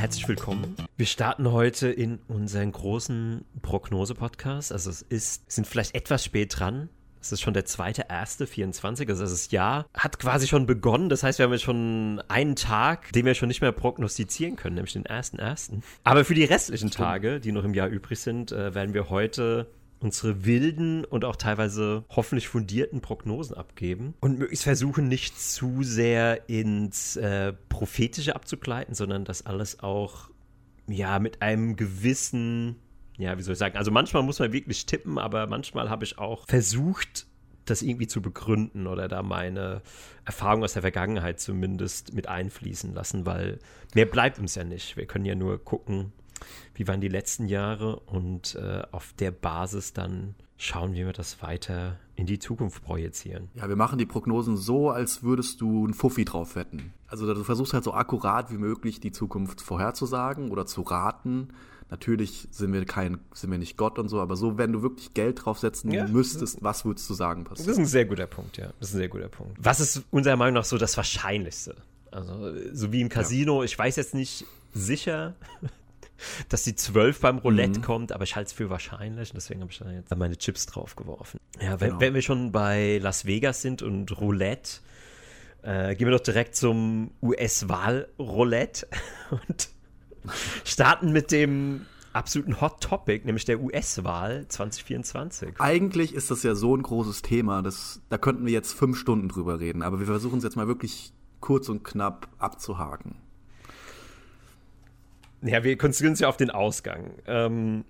herzlich willkommen. Wir starten heute in unseren großen Prognose-Podcast. Also es ist, sind vielleicht etwas spät dran. Es ist schon der zweite, erste, 24. Also das Jahr hat quasi schon begonnen. Das heißt, wir haben jetzt schon einen Tag, den wir schon nicht mehr prognostizieren können, nämlich den ersten, ersten. Aber für die restlichen Tage, die noch im Jahr übrig sind, äh, werden wir heute unsere wilden und auch teilweise hoffentlich fundierten Prognosen abgeben und möglichst versuchen, nicht zu sehr ins äh, Prophetische abzugleiten, sondern das alles auch ja mit einem gewissen, ja, wie soll ich sagen, also manchmal muss man wirklich tippen, aber manchmal habe ich auch versucht, das irgendwie zu begründen oder da meine Erfahrung aus der Vergangenheit zumindest mit einfließen lassen, weil mehr bleibt uns ja nicht. Wir können ja nur gucken, wie waren die letzten Jahre und äh, auf der Basis dann schauen, wie wir das weiter in die Zukunft projizieren. Ja, wir machen die Prognosen so, als würdest du ein Fuffi drauf wetten. Also du versuchst halt so akkurat wie möglich die Zukunft vorherzusagen oder zu raten. Natürlich sind wir kein, sind wir nicht Gott und so, aber so, wenn du wirklich Geld draufsetzen ja. müsstest, was würdest du sagen passiert? Das ist ein sehr guter Punkt, ja. Das ist ein sehr guter Punkt. Was ist unserer Meinung nach so das Wahrscheinlichste? Also, so wie im Casino, ja. ich weiß jetzt nicht sicher, dass die 12 beim Roulette mhm. kommt, aber ich halte es für wahrscheinlich und deswegen habe ich da jetzt meine Chips drauf geworfen. Ja, wenn, genau. wenn wir schon bei Las Vegas sind und Roulette, äh, gehen wir doch direkt zum US-Wahl-Roulette und starten mit dem absoluten Hot Topic, nämlich der US-Wahl 2024. Eigentlich ist das ja so ein großes Thema, dass, da könnten wir jetzt fünf Stunden drüber reden, aber wir versuchen es jetzt mal wirklich kurz und knapp abzuhaken. Ja, wir konzentrieren uns ja auf den Ausgang. Ähm,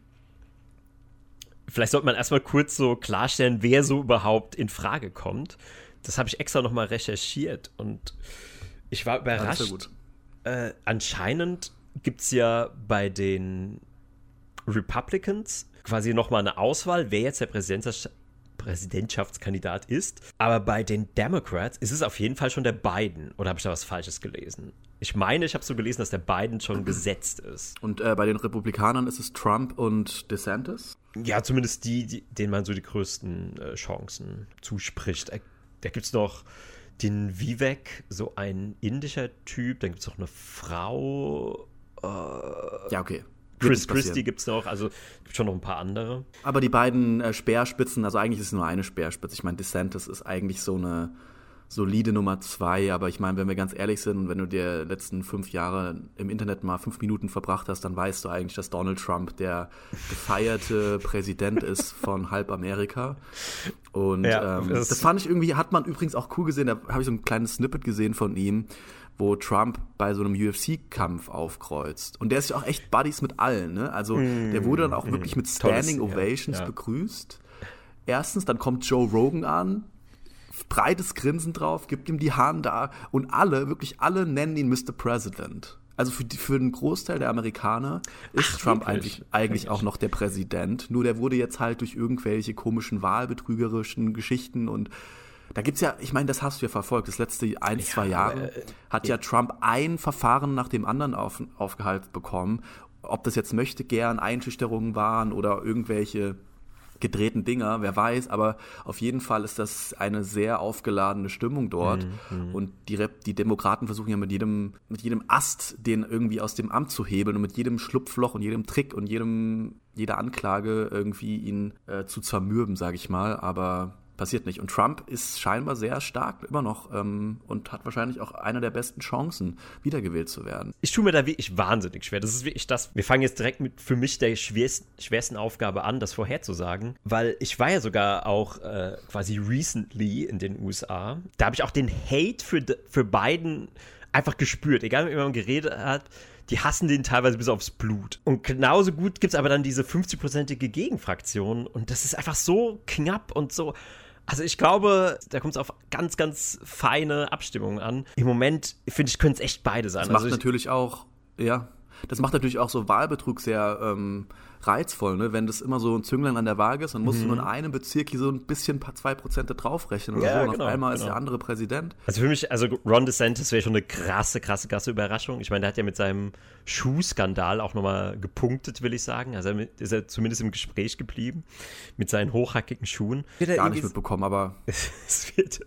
vielleicht sollte man erstmal kurz so klarstellen, wer so überhaupt in Frage kommt. Das habe ich extra nochmal recherchiert und ich war überrascht. Ja äh, anscheinend gibt es ja bei den Republicans quasi nochmal eine Auswahl, wer jetzt der Präsidentschafts Präsidentschaftskandidat ist. Aber bei den Democrats ist es auf jeden Fall schon der Biden. Oder habe ich da was Falsches gelesen? Ich meine, ich habe so gelesen, dass der Biden schon gesetzt ist. Und äh, bei den Republikanern ist es Trump und DeSantis? Ja, zumindest die, die denen man so die größten äh, Chancen zuspricht. Äh, da gibt es noch den Vivek, so ein indischer Typ. Dann gibt es noch eine Frau. Äh, ja, okay. Chris Christie gibt es noch, also gibt schon noch ein paar andere. Aber die beiden äh, Speerspitzen, also eigentlich ist es nur eine Speerspitze. Ich meine, DeSantis ist eigentlich so eine solide Nummer zwei. Aber ich meine, wenn wir ganz ehrlich sind und wenn du dir letzten fünf Jahre im Internet mal fünf Minuten verbracht hast, dann weißt du eigentlich, dass Donald Trump der gefeierte Präsident ist von halb Amerika. Und ja, ähm, das, das fand ich irgendwie, hat man übrigens auch cool gesehen, da habe ich so ein kleines Snippet gesehen von ihm, wo Trump bei so einem UFC-Kampf aufkreuzt. Und der ist ja auch echt Buddies mit allen, ne? Also mm, der wurde dann auch mm, wirklich mit Standing Tolles, Ovations ja, ja. begrüßt. Erstens, dann kommt Joe Rogan an, breites Grinsen drauf, gibt ihm die Hand da und alle, wirklich alle nennen ihn Mr. President. Also für, für den Großteil der Amerikaner ist Ach, Trump eigentlich, eigentlich auch noch der Präsident. Nur der wurde jetzt halt durch irgendwelche komischen wahlbetrügerischen Geschichten und da gibt's ja, ich meine, das hast du ja verfolgt, das letzte ein, ja, zwei Jahre äh, hat ja Trump ein Verfahren nach dem anderen auf, aufgehalten bekommen. Ob das jetzt möchte gern Einschüchterungen waren oder irgendwelche gedrehten Dinger, wer weiß, aber auf jeden Fall ist das eine sehr aufgeladene Stimmung dort mhm, mhm. und die, die Demokraten versuchen ja mit jedem, mit jedem Ast den irgendwie aus dem Amt zu hebeln und mit jedem Schlupfloch und jedem Trick und jedem, jeder Anklage irgendwie ihn äh, zu zermürben, sage ich mal, aber passiert nicht. Und Trump ist scheinbar sehr stark immer noch ähm, und hat wahrscheinlich auch eine der besten Chancen, wiedergewählt zu werden. Ich tue mir da wirklich wahnsinnig schwer. Das ist wirklich das. Wir fangen jetzt direkt mit für mich der schwersten, schwersten Aufgabe an, das vorherzusagen, weil ich war ja sogar auch äh, quasi recently in den USA. Da habe ich auch den Hate für, für Biden einfach gespürt. Egal, mit wem man geredet hat, die hassen den teilweise bis aufs Blut. Und genauso gut gibt es aber dann diese 50-prozentige Gegenfraktion. Und das ist einfach so knapp und so. Also ich glaube, da kommt es auf ganz, ganz feine Abstimmungen an. Im Moment, finde ich, können es echt beide sein. Das macht also natürlich auch, ja, das macht natürlich auch so Wahlbetrug sehr, ähm, reizvoll, ne? Wenn das immer so ein Zünglein an der Waage ist, dann musst Mhm. du nur in einem Bezirk hier so ein bisschen paar zwei Prozente draufrechnen oder Ja, so. Und genau, auf einmal ist genau. der andere Präsident. Also für mich, also Ron DeSantis wäre schon eine krasse, krasse, krasse Überraschung. Ich meine, der hat ja mit seinem Schuhskandal auch nochmal gepunktet, will ich sagen. Also ist er zumindest im Gespräch geblieben mit seinen hochhackigen Schuhen. Wird er Gar nicht mitbekommen, aber es wird,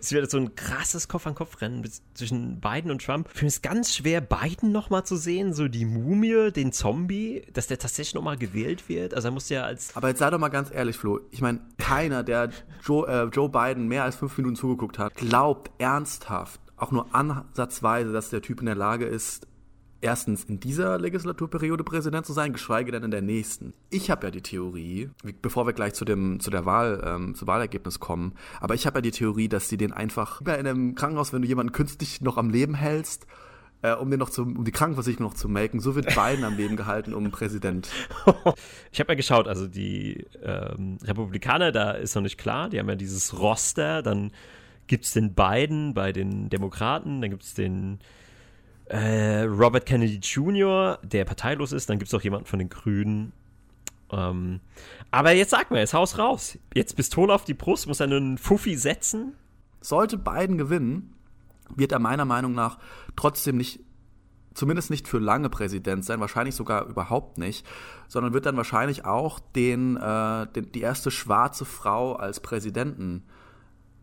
es wird so ein krasses Kopf-an-Kopf-Rennen zwischen Biden und Trump. Für mich ist ganz schwer, Biden nochmal zu sehen, so die Mumie, den Zombie, dass der tatsächlich nochmal gewählt wird. Also er muss ja als Aber jetzt sei doch mal ganz ehrlich, Flo. Ich meine, keiner, der Joe, äh, Joe Biden mehr als fünf Minuten zugeguckt hat, glaubt ernsthaft, auch nur ansatzweise, dass der Typ in der Lage ist, erstens in dieser Legislaturperiode Präsident zu sein, geschweige denn in der nächsten. Ich habe ja die Theorie, bevor wir gleich zu dem zu der Wahl, ähm, zu Wahlergebnis kommen, aber ich habe ja die Theorie, dass sie den einfach über in einem Krankenhaus, wenn du jemanden künstlich noch am Leben hältst, äh, um den noch zu, um die Krankenversicherung noch zu melken, so wird Biden am Leben gehalten, um Präsident. Ich habe ja geschaut, also die ähm, Republikaner, da ist noch nicht klar, die haben ja dieses Roster, dann gibt es den Biden bei den Demokraten, dann gibt es den äh, Robert Kennedy Jr., der parteilos ist, dann gibt es auch jemanden von den Grünen. Ähm, aber jetzt sag mal, jetzt haus raus. Jetzt Pistole auf die Brust, muss er einen Fuffi setzen. Sollte Biden gewinnen, wird er meiner Meinung nach trotzdem nicht, zumindest nicht für lange Präsident sein, wahrscheinlich sogar überhaupt nicht, sondern wird dann wahrscheinlich auch den, äh, den, die erste schwarze Frau als Präsidenten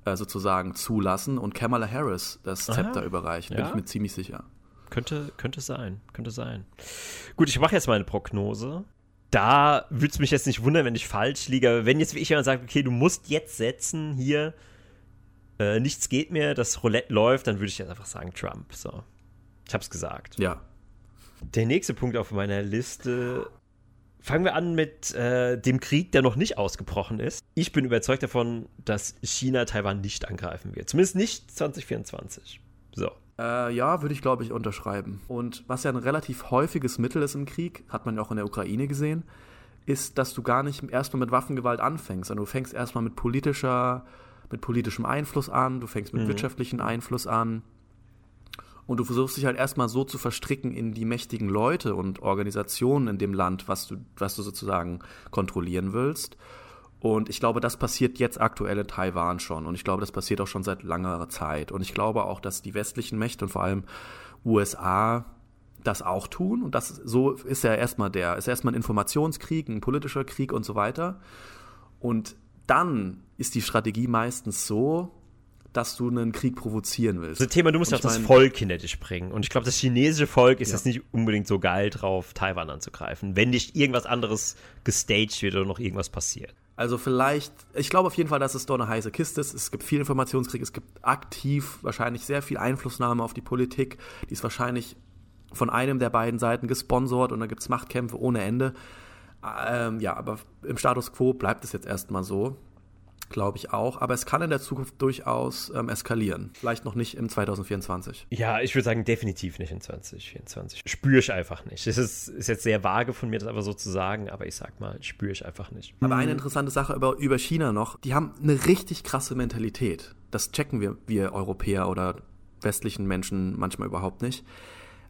äh, sozusagen zulassen und Kamala Harris das Aha. Zepter überreichen, bin Ja. ich mir ziemlich sicher. Könnte, könnte sein, könnte sein. Gut, ich mache jetzt mal eine Prognose. Da würde es mich jetzt nicht wundern, wenn ich falsch liege. Aber wenn jetzt wie ich jemand sagt, okay, du musst jetzt setzen, hier, äh, nichts geht mehr, das Roulette läuft, dann würde ich jetzt einfach sagen Trump. So. Ich hab's gesagt. Ja. Der nächste Punkt auf meiner Liste. Fangen wir an mit äh, dem Krieg, der noch nicht ausgebrochen ist. Ich bin überzeugt davon, dass China Taiwan nicht angreifen wird. Zumindest nicht 2024. So. Äh, ja, würde ich, glaube ich, unterschreiben. Und was ja ein relativ häufiges Mittel ist im Krieg, hat man ja auch in der Ukraine gesehen, ist, dass du gar nicht erstmal mit Waffengewalt anfängst, sondern du fängst erstmal mit politischer, mit politischem Einfluss an, du fängst mit Mhm. wirtschaftlichen Einfluss an. Und du versuchst dich halt erstmal so zu verstricken in die mächtigen Leute und Organisationen in dem Land, was du, was du sozusagen kontrollieren willst. Und ich glaube, das passiert jetzt aktuell in Taiwan schon. Und ich glaube, das passiert auch schon seit langer Zeit. Und ich glaube auch, dass die westlichen Mächte und vor allem USA das auch tun. Und das so ist ja erstmal der, ist erstmal ein Informationskrieg, ein politischer Krieg und so weiter. Und dann ist die Strategie meistens so, dass du einen Krieg provozieren willst. Das Thema, du musst ja auch das Volk hinter dich bringen. Und ich glaube, das chinesische Volk ist Ja. jetzt nicht unbedingt so geil drauf, Taiwan anzugreifen, wenn nicht irgendwas anderes gestaged wird oder noch irgendwas passiert. Also vielleicht, ich glaube auf jeden Fall, dass es dort eine heiße Kiste ist. Es gibt viel Informationskrieg, es gibt aktiv wahrscheinlich sehr viel Einflussnahme auf die Politik. Die ist wahrscheinlich von einem der beiden Seiten gesponsert und da gibt es Machtkämpfe ohne Ende. Ähm, ja, aber im Status quo bleibt es jetzt erstmal so. Glaube ich auch. Aber es kann in der Zukunft durchaus ähm, eskalieren. Vielleicht noch nicht im 2024. Ja, ich würde sagen, definitiv nicht in 2024. Spüre ich einfach nicht. Es ist, ist jetzt sehr vage von mir, das einfach so zu sagen, aber ich sag mal, spüre ich einfach nicht. Aber eine interessante Sache über, über China noch, die haben eine richtig krasse Mentalität. Das checken wir, wir Europäer oder westlichen Menschen manchmal überhaupt nicht.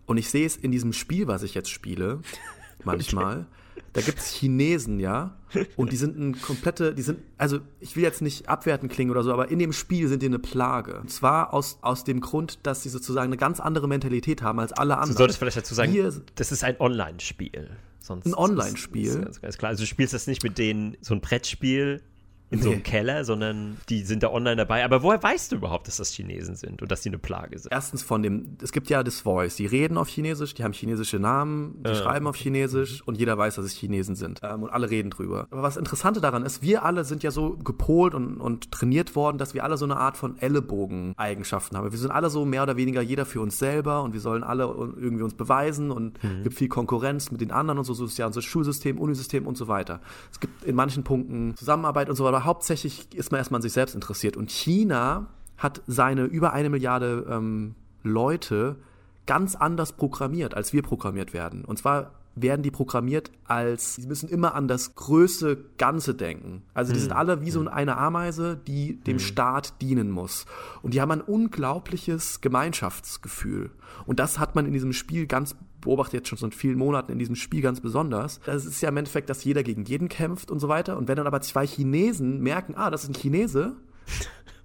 Und ich sehe es in diesem Spiel, was ich jetzt spiele, manchmal. Da gibt es Chinesen, ja, und die sind ein komplette, die sind, also ich will jetzt nicht abwertend klingen oder so, aber in dem Spiel sind die eine Plage. Und zwar aus, aus dem Grund, dass sie sozusagen eine ganz andere Mentalität haben als alle Du anderen. solltest vielleicht dazu sagen, Wir- das ist ein Online-Spiel. Sonst Ein Online-Spiel? ganz, ganz klar. Also du spielst das nicht mit denen, so ein Brettspiel in so einem Nee. Keller, sondern die sind da online dabei. Aber woher weißt du überhaupt, dass das Chinesen sind und dass die eine Plage sind? Erstens von dem, es gibt ja das Voice, die reden auf Chinesisch, die haben chinesische Namen, die Äh, schreiben auf Chinesisch und jeder weiß, dass es Chinesen sind. Ähm, und alle reden drüber. Aber was Interessante daran ist, wir alle sind ja so gepolt und, und trainiert worden, dass wir alle so eine Art von Ellenbogen-Eigenschaften haben. Wir sind alle so mehr oder weniger jeder für uns selber und wir sollen alle irgendwie uns beweisen und es gibt viel Konkurrenz mit den anderen und so, so ist ja unser Schulsystem, Unisystem und so weiter. Es gibt in manchen Punkten Zusammenarbeit und so weiter. Hauptsächlich ist man erstmal an sich selbst interessiert. Und China hat seine über eine Milliarde ähm, Leute ganz anders programmiert, als wir programmiert werden. Und zwar werden die programmiert als, sie müssen immer an das größte Ganze denken. Also die sind alle wie so eine Ameise, die dem Staat dienen muss. Und die haben ein unglaubliches Gemeinschaftsgefühl. Und das hat man in diesem Spiel ganz beobachte jetzt schon seit vielen Monaten in diesem Spiel ganz besonders. Es ist ja im Endeffekt, dass jeder gegen jeden kämpft und so weiter. Und wenn dann aber zwei Chinesen merken, ah, das ist ein Chinese,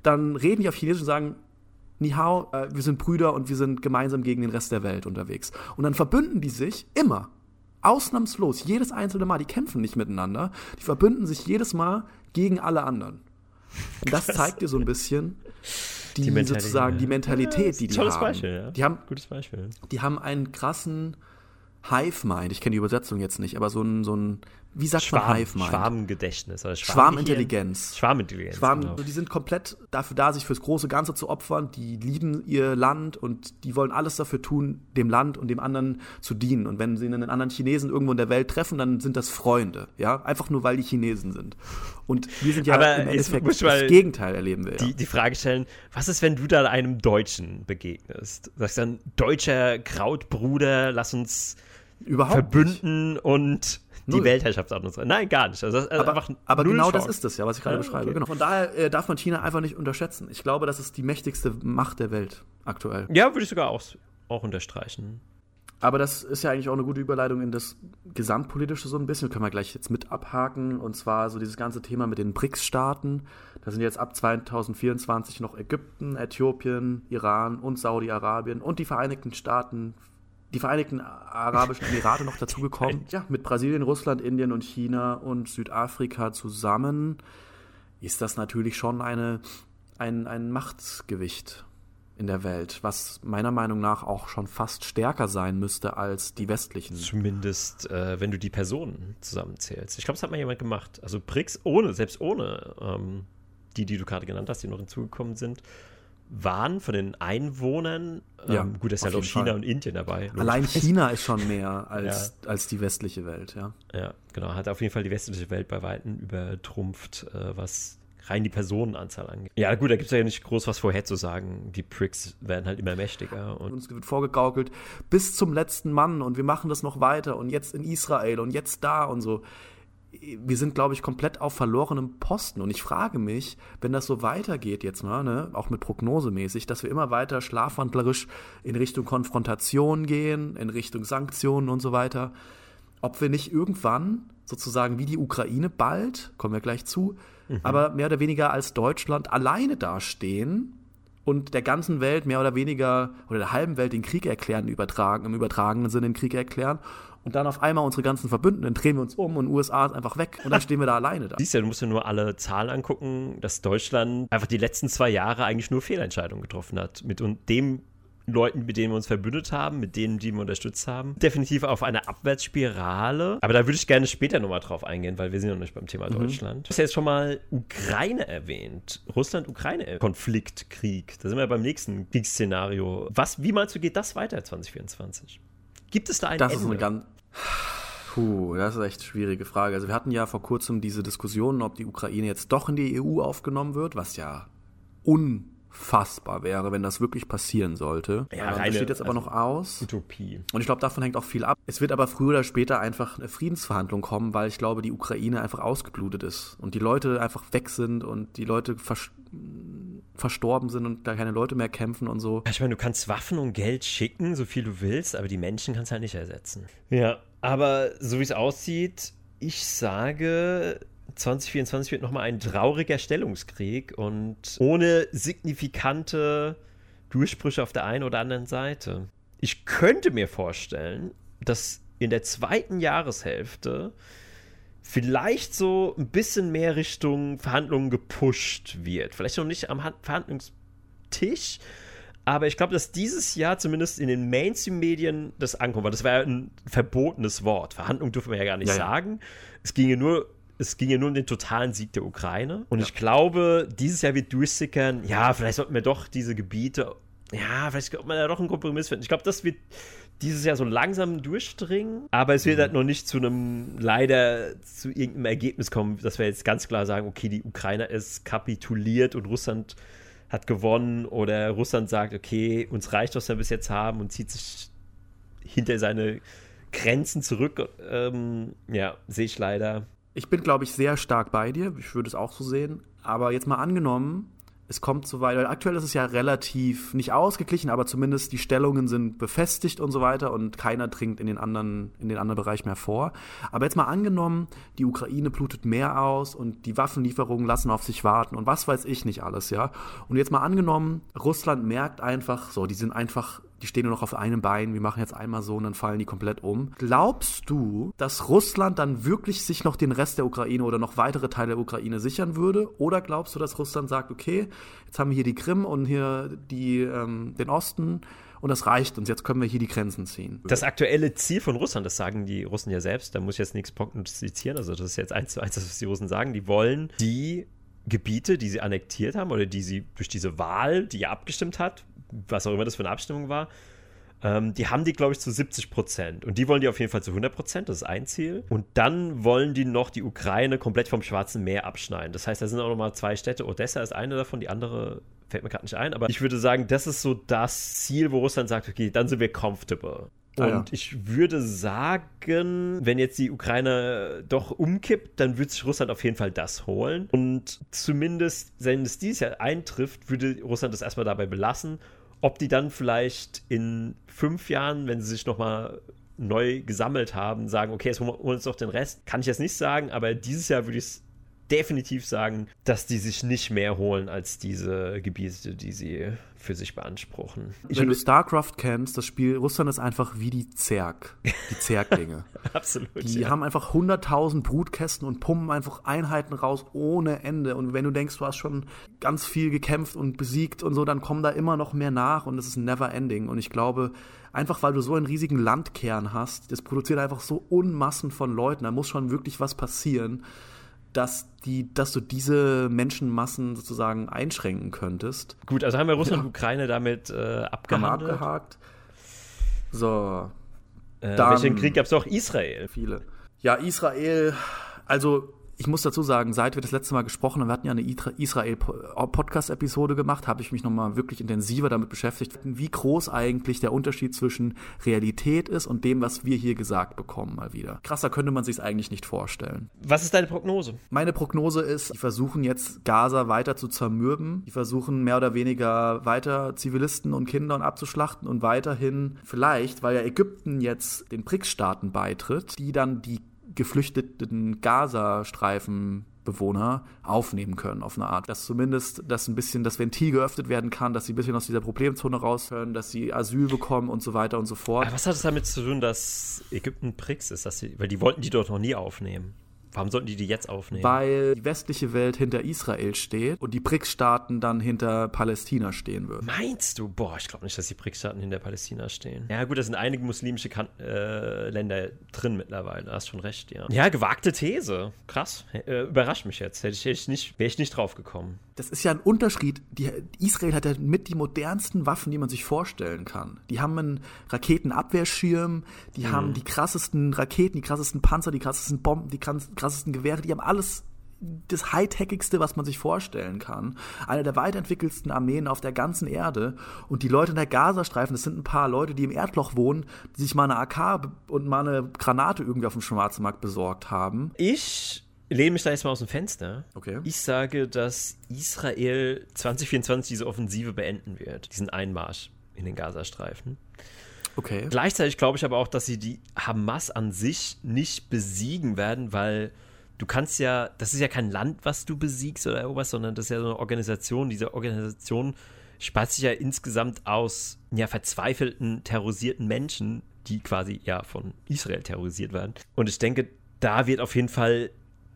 dann reden die auf Chinesisch und sagen, Ni hao, äh, wir sind Brüder und wir sind gemeinsam gegen den Rest der Welt unterwegs. Und dann verbünden die sich immer. Ausnahmslos, jedes einzelne Mal. Die kämpfen nicht miteinander. Die verbünden sich jedes Mal gegen alle anderen. Und das zeigt dir so ein bisschen die, die sozusagen die Mentalität, die die tolles haben. Beispiel, ja. Die haben, Gutes Beispiel. Die haben einen krassen Hive-Mind. Ich kenne die Übersetzung jetzt nicht, aber so ein, so ein wie sagt Schwarm, man Hive Mind? Schwarmgedächtnis oder Schwarm Schwarmintelligenz. Schwarmintelligenz. Schwarm, genau. Die sind komplett dafür da, sich fürs große Ganze zu opfern. Die lieben ihr Land und die wollen alles dafür tun, dem Land und dem anderen zu dienen. Und wenn sie einen anderen Chinesen irgendwo in der Welt treffen, dann sind das Freunde. Ja, einfach nur, weil die Chinesen sind. Und wir sind ja Aber im Endeffekt das Gegenteil erleben wir. Die, ja. die Frage stellen, was ist, wenn du da einem Deutschen begegnest? Sagst dann, deutscher Krautbruder, lass uns Überhaupt verbünden nicht. und die Null. Weltherrschaft an uns. Nein, gar nicht. Also, also aber, aber genau Chance. das ist es ja, was ich gerade Ja, beschreibe. okay. Genau. Von daher äh, darf man China einfach nicht unterschätzen. Ich glaube, das ist die mächtigste Macht der Welt aktuell. Ja, würde ich sogar auch, auch unterstreichen. Aber das ist ja eigentlich auch eine gute Überleitung in das Gesamtpolitische so ein bisschen. Können wir gleich jetzt mit abhaken. Und zwar so dieses ganze Thema mit den BRICS-Staaten. Da sind jetzt ab 2024 noch Ägypten, Äthiopien, Iran und Saudi-Arabien und die Vereinigten Staaten, die Vereinigten Arabischen Emirate noch dazugekommen. Ja, mit Brasilien, Russland, Indien und China und Südafrika zusammen ist das natürlich schon eine, ein, ein Machtgewicht in der Welt, was meiner Meinung nach auch schon fast stärker sein müsste als die westlichen. Zumindest, äh, wenn du die Personen zusammenzählst. Ich glaube, das hat mal jemand gemacht. Also BRICS ohne, selbst ohne ähm, die, die du gerade genannt hast, die noch hinzugekommen sind, waren von den Einwohnern, ähm, Ja, gut, da ist ja noch China Fall. und Indien dabei. Allein. China ist schon mehr als, als die westliche Welt, ja. Ja, genau. Hat auf jeden Fall die westliche Welt bei Weitem übertrumpft, äh, was rein die Personenanzahl angeht. Ja, gut, da gibt es ja nicht groß was vorherzusagen. Die Pricks werden halt immer mächtiger. Und Uns wird vorgegaukelt bis zum letzten Mann und wir machen das noch weiter und jetzt in Israel und jetzt da und so. Wir sind, glaube ich, komplett auf verlorenem Posten. Und ich frage mich, wenn das so weitergeht jetzt mal, ne, auch mit prognosemäßig, dass wir immer weiter schlafwandlerisch in Richtung Konfrontation gehen, in Richtung Sanktionen und so weiter, ob wir nicht irgendwann sozusagen wie die Ukraine bald, kommen wir gleich zu, aber mehr oder weniger als Deutschland alleine dastehen und der ganzen Welt mehr oder weniger oder der halben Welt den Krieg erklären, übertragen, im übertragenen Sinne den Krieg erklären und dann auf einmal unsere ganzen Verbündeten drehen wir uns um und USA ist einfach weg und dann stehen wir da alleine da. siehst ja, du musst ja nur alle Zahlen angucken, dass Deutschland einfach die letzten zwei Jahre eigentlich nur Fehlentscheidungen getroffen hat. Mit un- dem Leuten, mit denen wir uns verbündet haben, mit denen, die wir unterstützt haben. Definitiv auf eine Abwärtsspirale. Aber da würde ich gerne später nochmal drauf eingehen, weil wir sind ja noch nicht beim Thema Deutschland. Du hast ja jetzt schon mal Ukraine erwähnt. Russland-Ukraine-Konflikt, Krieg. Da sind wir beim nächsten Kriegsszenario. Was, wie meinst du, geht das weiter 2024? Gibt es da ein Das Ende? ist eine ganz. Puh, das ist echt eine schwierige Frage. Also wir hatten ja vor kurzem diese Diskussion, ob die Ukraine jetzt doch in die EU aufgenommen wird, was ja unfassbar wäre, wenn das wirklich passieren sollte. Ja, Ähm, das reine- steht jetzt aber also- noch aus. Utopie. Und ich glaube, davon hängt auch viel ab. Es wird aber früher oder später einfach eine Friedensverhandlung kommen, weil ich glaube, die Ukraine einfach ausgeblutet ist und die Leute einfach weg sind und die Leute verstorben sind und da keine Leute mehr kämpfen und so. Ich meine, du kannst Waffen und Geld schicken, so viel du willst, aber die Menschen kannst du halt nicht ersetzen. Ja, aber so wie es aussieht, ich sage, 2024 wird nochmal ein trauriger Stellungskrieg und ohne signifikante Durchbrüche auf der einen oder anderen Seite. Ich könnte mir vorstellen, dass in der zweiten Jahreshälfte vielleicht so ein bisschen mehr Richtung Verhandlungen gepusht wird. Vielleicht noch nicht am Han- Verhandlungstisch, aber ich glaube, dass dieses Jahr zumindest in den Mainstream-Medien das ankommt, weil das wäre ein verbotenes Wort. Verhandlungen dürfen wir ja gar nicht Ja, ja. sagen. Es ginge nur. Es ging ja nur um den totalen Sieg der Ukraine. Und ich glaube, dieses Jahr wird durchsickern, ja, vielleicht sollten wir doch diese Gebiete, ja, vielleicht könnte man ja doch einen Kompromiss finden. Ich glaube, das wird dieses Jahr so langsam durchdringen, aber es wird halt noch nicht zu einem, leider zu irgendeinem Ergebnis kommen, dass wir jetzt ganz klar sagen, okay, die Ukraine ist kapituliert und Russland hat gewonnen oder Russland sagt, okay, uns reicht, was wir bis jetzt haben und zieht sich hinter seine Grenzen zurück. Ähm, ja, sehe ich leider. Ich bin, glaube ich, sehr stark bei dir. Ich würde es auch so sehen. Aber jetzt mal angenommen, es kommt so weit. Aktuell ist es ja relativ nicht ausgeglichen, aber zumindest die Stellungen sind befestigt und so weiter und keiner dringt in den anderen, in den anderen Bereich mehr vor. Aber jetzt mal angenommen, die Ukraine blutet mehr aus und die Waffenlieferungen lassen auf sich warten und was weiß ich nicht alles, ja. Und jetzt mal angenommen, Russland merkt einfach, so, die sind einfach die stehen nur noch auf einem Bein, wir machen jetzt einmal so und dann fallen die komplett um. Glaubst du, dass Russland dann wirklich sich noch den Rest der Ukraine oder noch weitere Teile der Ukraine sichern würde? Oder glaubst du, dass Russland sagt, okay, jetzt haben wir hier die Krim und hier die, ähm, den Osten und das reicht uns, jetzt können wir hier die Grenzen ziehen. Das aktuelle Ziel von Russland, das sagen die Russen ja selbst, da muss ich jetzt nichts prognostizieren, also das ist jetzt eins zu eins, was die Russen sagen, die wollen die Gebiete, die sie annektiert haben oder die sie durch diese Wahl, die ja abgestimmt hat, was auch immer das für eine Abstimmung war, ähm, die haben die, glaube ich, zu 70 Prozent. Und die wollen die auf jeden Fall zu 100 Prozent, das ist ein Ziel. Und dann wollen die noch die Ukraine komplett vom Schwarzen Meer abschneiden. Das heißt, da sind auch nochmal zwei Städte. Odessa ist eine davon, die andere fällt mir gerade nicht ein. Aber ich würde sagen, das ist so das Ziel, wo Russland sagt, okay, dann sind wir comfortable. Und ah, ja. ich würde sagen, wenn jetzt die Ukraine doch umkippt, dann wird sich Russland auf jeden Fall das holen. Und zumindest, wenn es dieses Jahr eintrifft, würde Russland das erstmal dabei belassen. Ob die dann vielleicht in fünf Jahren, wenn sie sich nochmal neu gesammelt haben, sagen, okay, jetzt holen wir uns doch den Rest, kann ich jetzt nicht sagen, aber dieses Jahr würde ich es definitiv sagen, dass die sich nicht mehr holen als diese Gebiete, die sie für sich beanspruchen. Wenn du StarCraft kennst, das Spiel, Russland ist einfach wie die Zerg, die Zerglinge. Absolut. Die ja. haben einfach 100.000 Brutkästen und pumpen einfach Einheiten raus ohne Ende. Und wenn du denkst, du hast schon ganz viel gekämpft und besiegt und so, dann kommen da immer noch mehr nach und es ist never ending. Und ich glaube, einfach weil du so einen riesigen Landkern hast, das produziert einfach so Unmassen von Leuten, da muss schon wirklich was passieren dass, die, dass du diese Menschenmassen sozusagen einschränken könntest. Gut, also haben wir Russland ja. und Ukraine damit äh, abgehandelt. Haben abgehakt. So. Äh, welchen Krieg gab es auch? Israel. Viele. Ja, Israel, also ich muss dazu sagen, seit wir das letzte Mal gesprochen haben, wir hatten ja eine Israel-Podcast-Episode gemacht, habe ich mich nochmal wirklich intensiver damit beschäftigt, wie groß eigentlich der Unterschied zwischen Realität ist und dem, was wir hier gesagt bekommen, mal wieder. Krasser könnte man sich es eigentlich nicht vorstellen. Was ist deine Prognose? Meine Prognose ist, die versuchen jetzt Gaza weiter zu zermürben. Die versuchen mehr oder weniger weiter Zivilisten und Kinder abzuschlachten und weiterhin vielleicht, weil ja Ägypten jetzt den BRICS-Staaten beitritt, die dann die geflüchteten Gazastreifen Bewohner aufnehmen können auf eine Art. Dass zumindest dass ein bisschen das Ventil geöffnet werden kann, dass sie ein bisschen aus dieser Problemzone raus können, dass sie Asyl bekommen und so weiter und so fort. Aber was hat es damit zu tun, dass Ägypten Prix ist? Dass sie, weil die wollten die dort noch nie aufnehmen. Warum sollten die die jetzt aufnehmen? Weil die westliche Welt hinter Israel steht und die BRICS-Staaten dann hinter Palästina stehen würden. Meinst du? Boah, ich glaube nicht, dass die BRICS-Staaten hinter Palästina stehen. Ja, gut, da sind einige muslimische kan äh, Länder drin mittlerweile. Da hast schon recht, ja. Ja, gewagte These. Krass. Äh, überrascht mich jetzt. Hätte ich, hätte ich nicht, wäre ich nicht drauf gekommen das ist ja ein Unterschied. Die, Israel hat ja mit die modernsten Waffen, die man sich vorstellen kann. Die haben einen Raketenabwehrschirm, die mhm. haben die krassesten Raketen, die krassesten Panzer, die krassesten Bomben, die krassesten Gewehre, die haben alles das Hightechigste, was man sich vorstellen kann. Eine der weiterentwickelsten Armeen auf der ganzen Erde. Und die Leute in der Gazastreifen, das sind ein paar Leute, die im Erdloch wohnen, die sich mal eine AK und mal eine Granate irgendwie auf dem Schwarzmarkt besorgt haben. Ich lehne mich da jetzt mal aus dem Fenster. Okay. Ich sage, dass Israel 2024 diese Offensive beenden wird, diesen Einmarsch in den Gazastreifen. Okay. Gleichzeitig glaube ich aber auch, dass sie die Hamas an sich nicht besiegen werden, weil du kannst ja, das ist ja kein Land, was du besiegst oder irgendwas, sondern das ist ja so eine Organisation. Diese Organisation speist sich ja insgesamt aus ja, verzweifelten, terrorisierten Menschen, die quasi ja von Israel terrorisiert werden. Und ich denke, da wird auf jeden Fall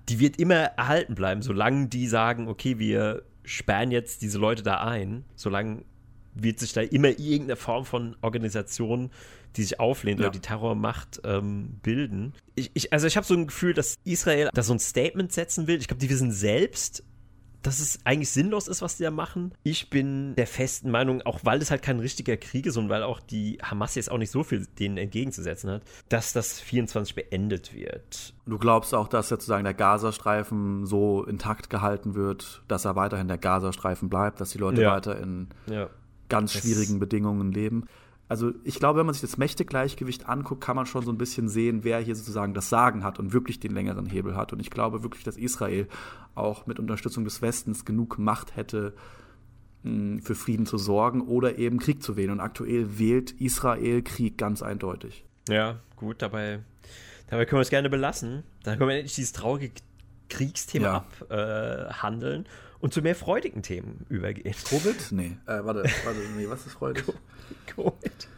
die wird immer erhalten bleiben, solange die sagen, okay, wir sperren jetzt diese Leute da ein, solange wird sich da immer irgendeine Form von Organisation, die sich auflehnt ja. oder die Terrormacht ähm, bilden. Ich, ich, also ich habe so ein Gefühl, dass Israel da so ein Statement setzen will. Ich glaube, die wissen selbst, dass es eigentlich sinnlos ist, was die da machen. Ich bin der festen Meinung, auch weil es halt kein richtiger Krieg ist und weil auch die Hamas jetzt auch nicht so viel denen entgegenzusetzen hat, dass das 24 beendet wird. Du glaubst auch, dass sozusagen der Gazastreifen so intakt gehalten wird, dass er weiterhin der Gazastreifen bleibt, dass die Leute ja. weiter in ja. ganz schwierigen das Bedingungen leben. Also ich glaube, wenn man sich das Mächtegleichgewicht anguckt, kann man schon so ein bisschen sehen, wer hier sozusagen das Sagen hat und wirklich den längeren Hebel hat. Und ich glaube wirklich, dass Israel auch mit Unterstützung des Westens genug Macht hätte, mh, für Frieden zu sorgen oder eben Krieg zu wählen. Und aktuell wählt Israel Krieg ganz eindeutig. Ja, gut, dabei, dabei können wir es gerne belassen. Dann können wir endlich dieses traurige Kriegsthema Ja. abhandeln und zu mehr freudigen Themen übergehen. Covid? Nee, äh, warte, warte, nee, was ist freudig? Covid.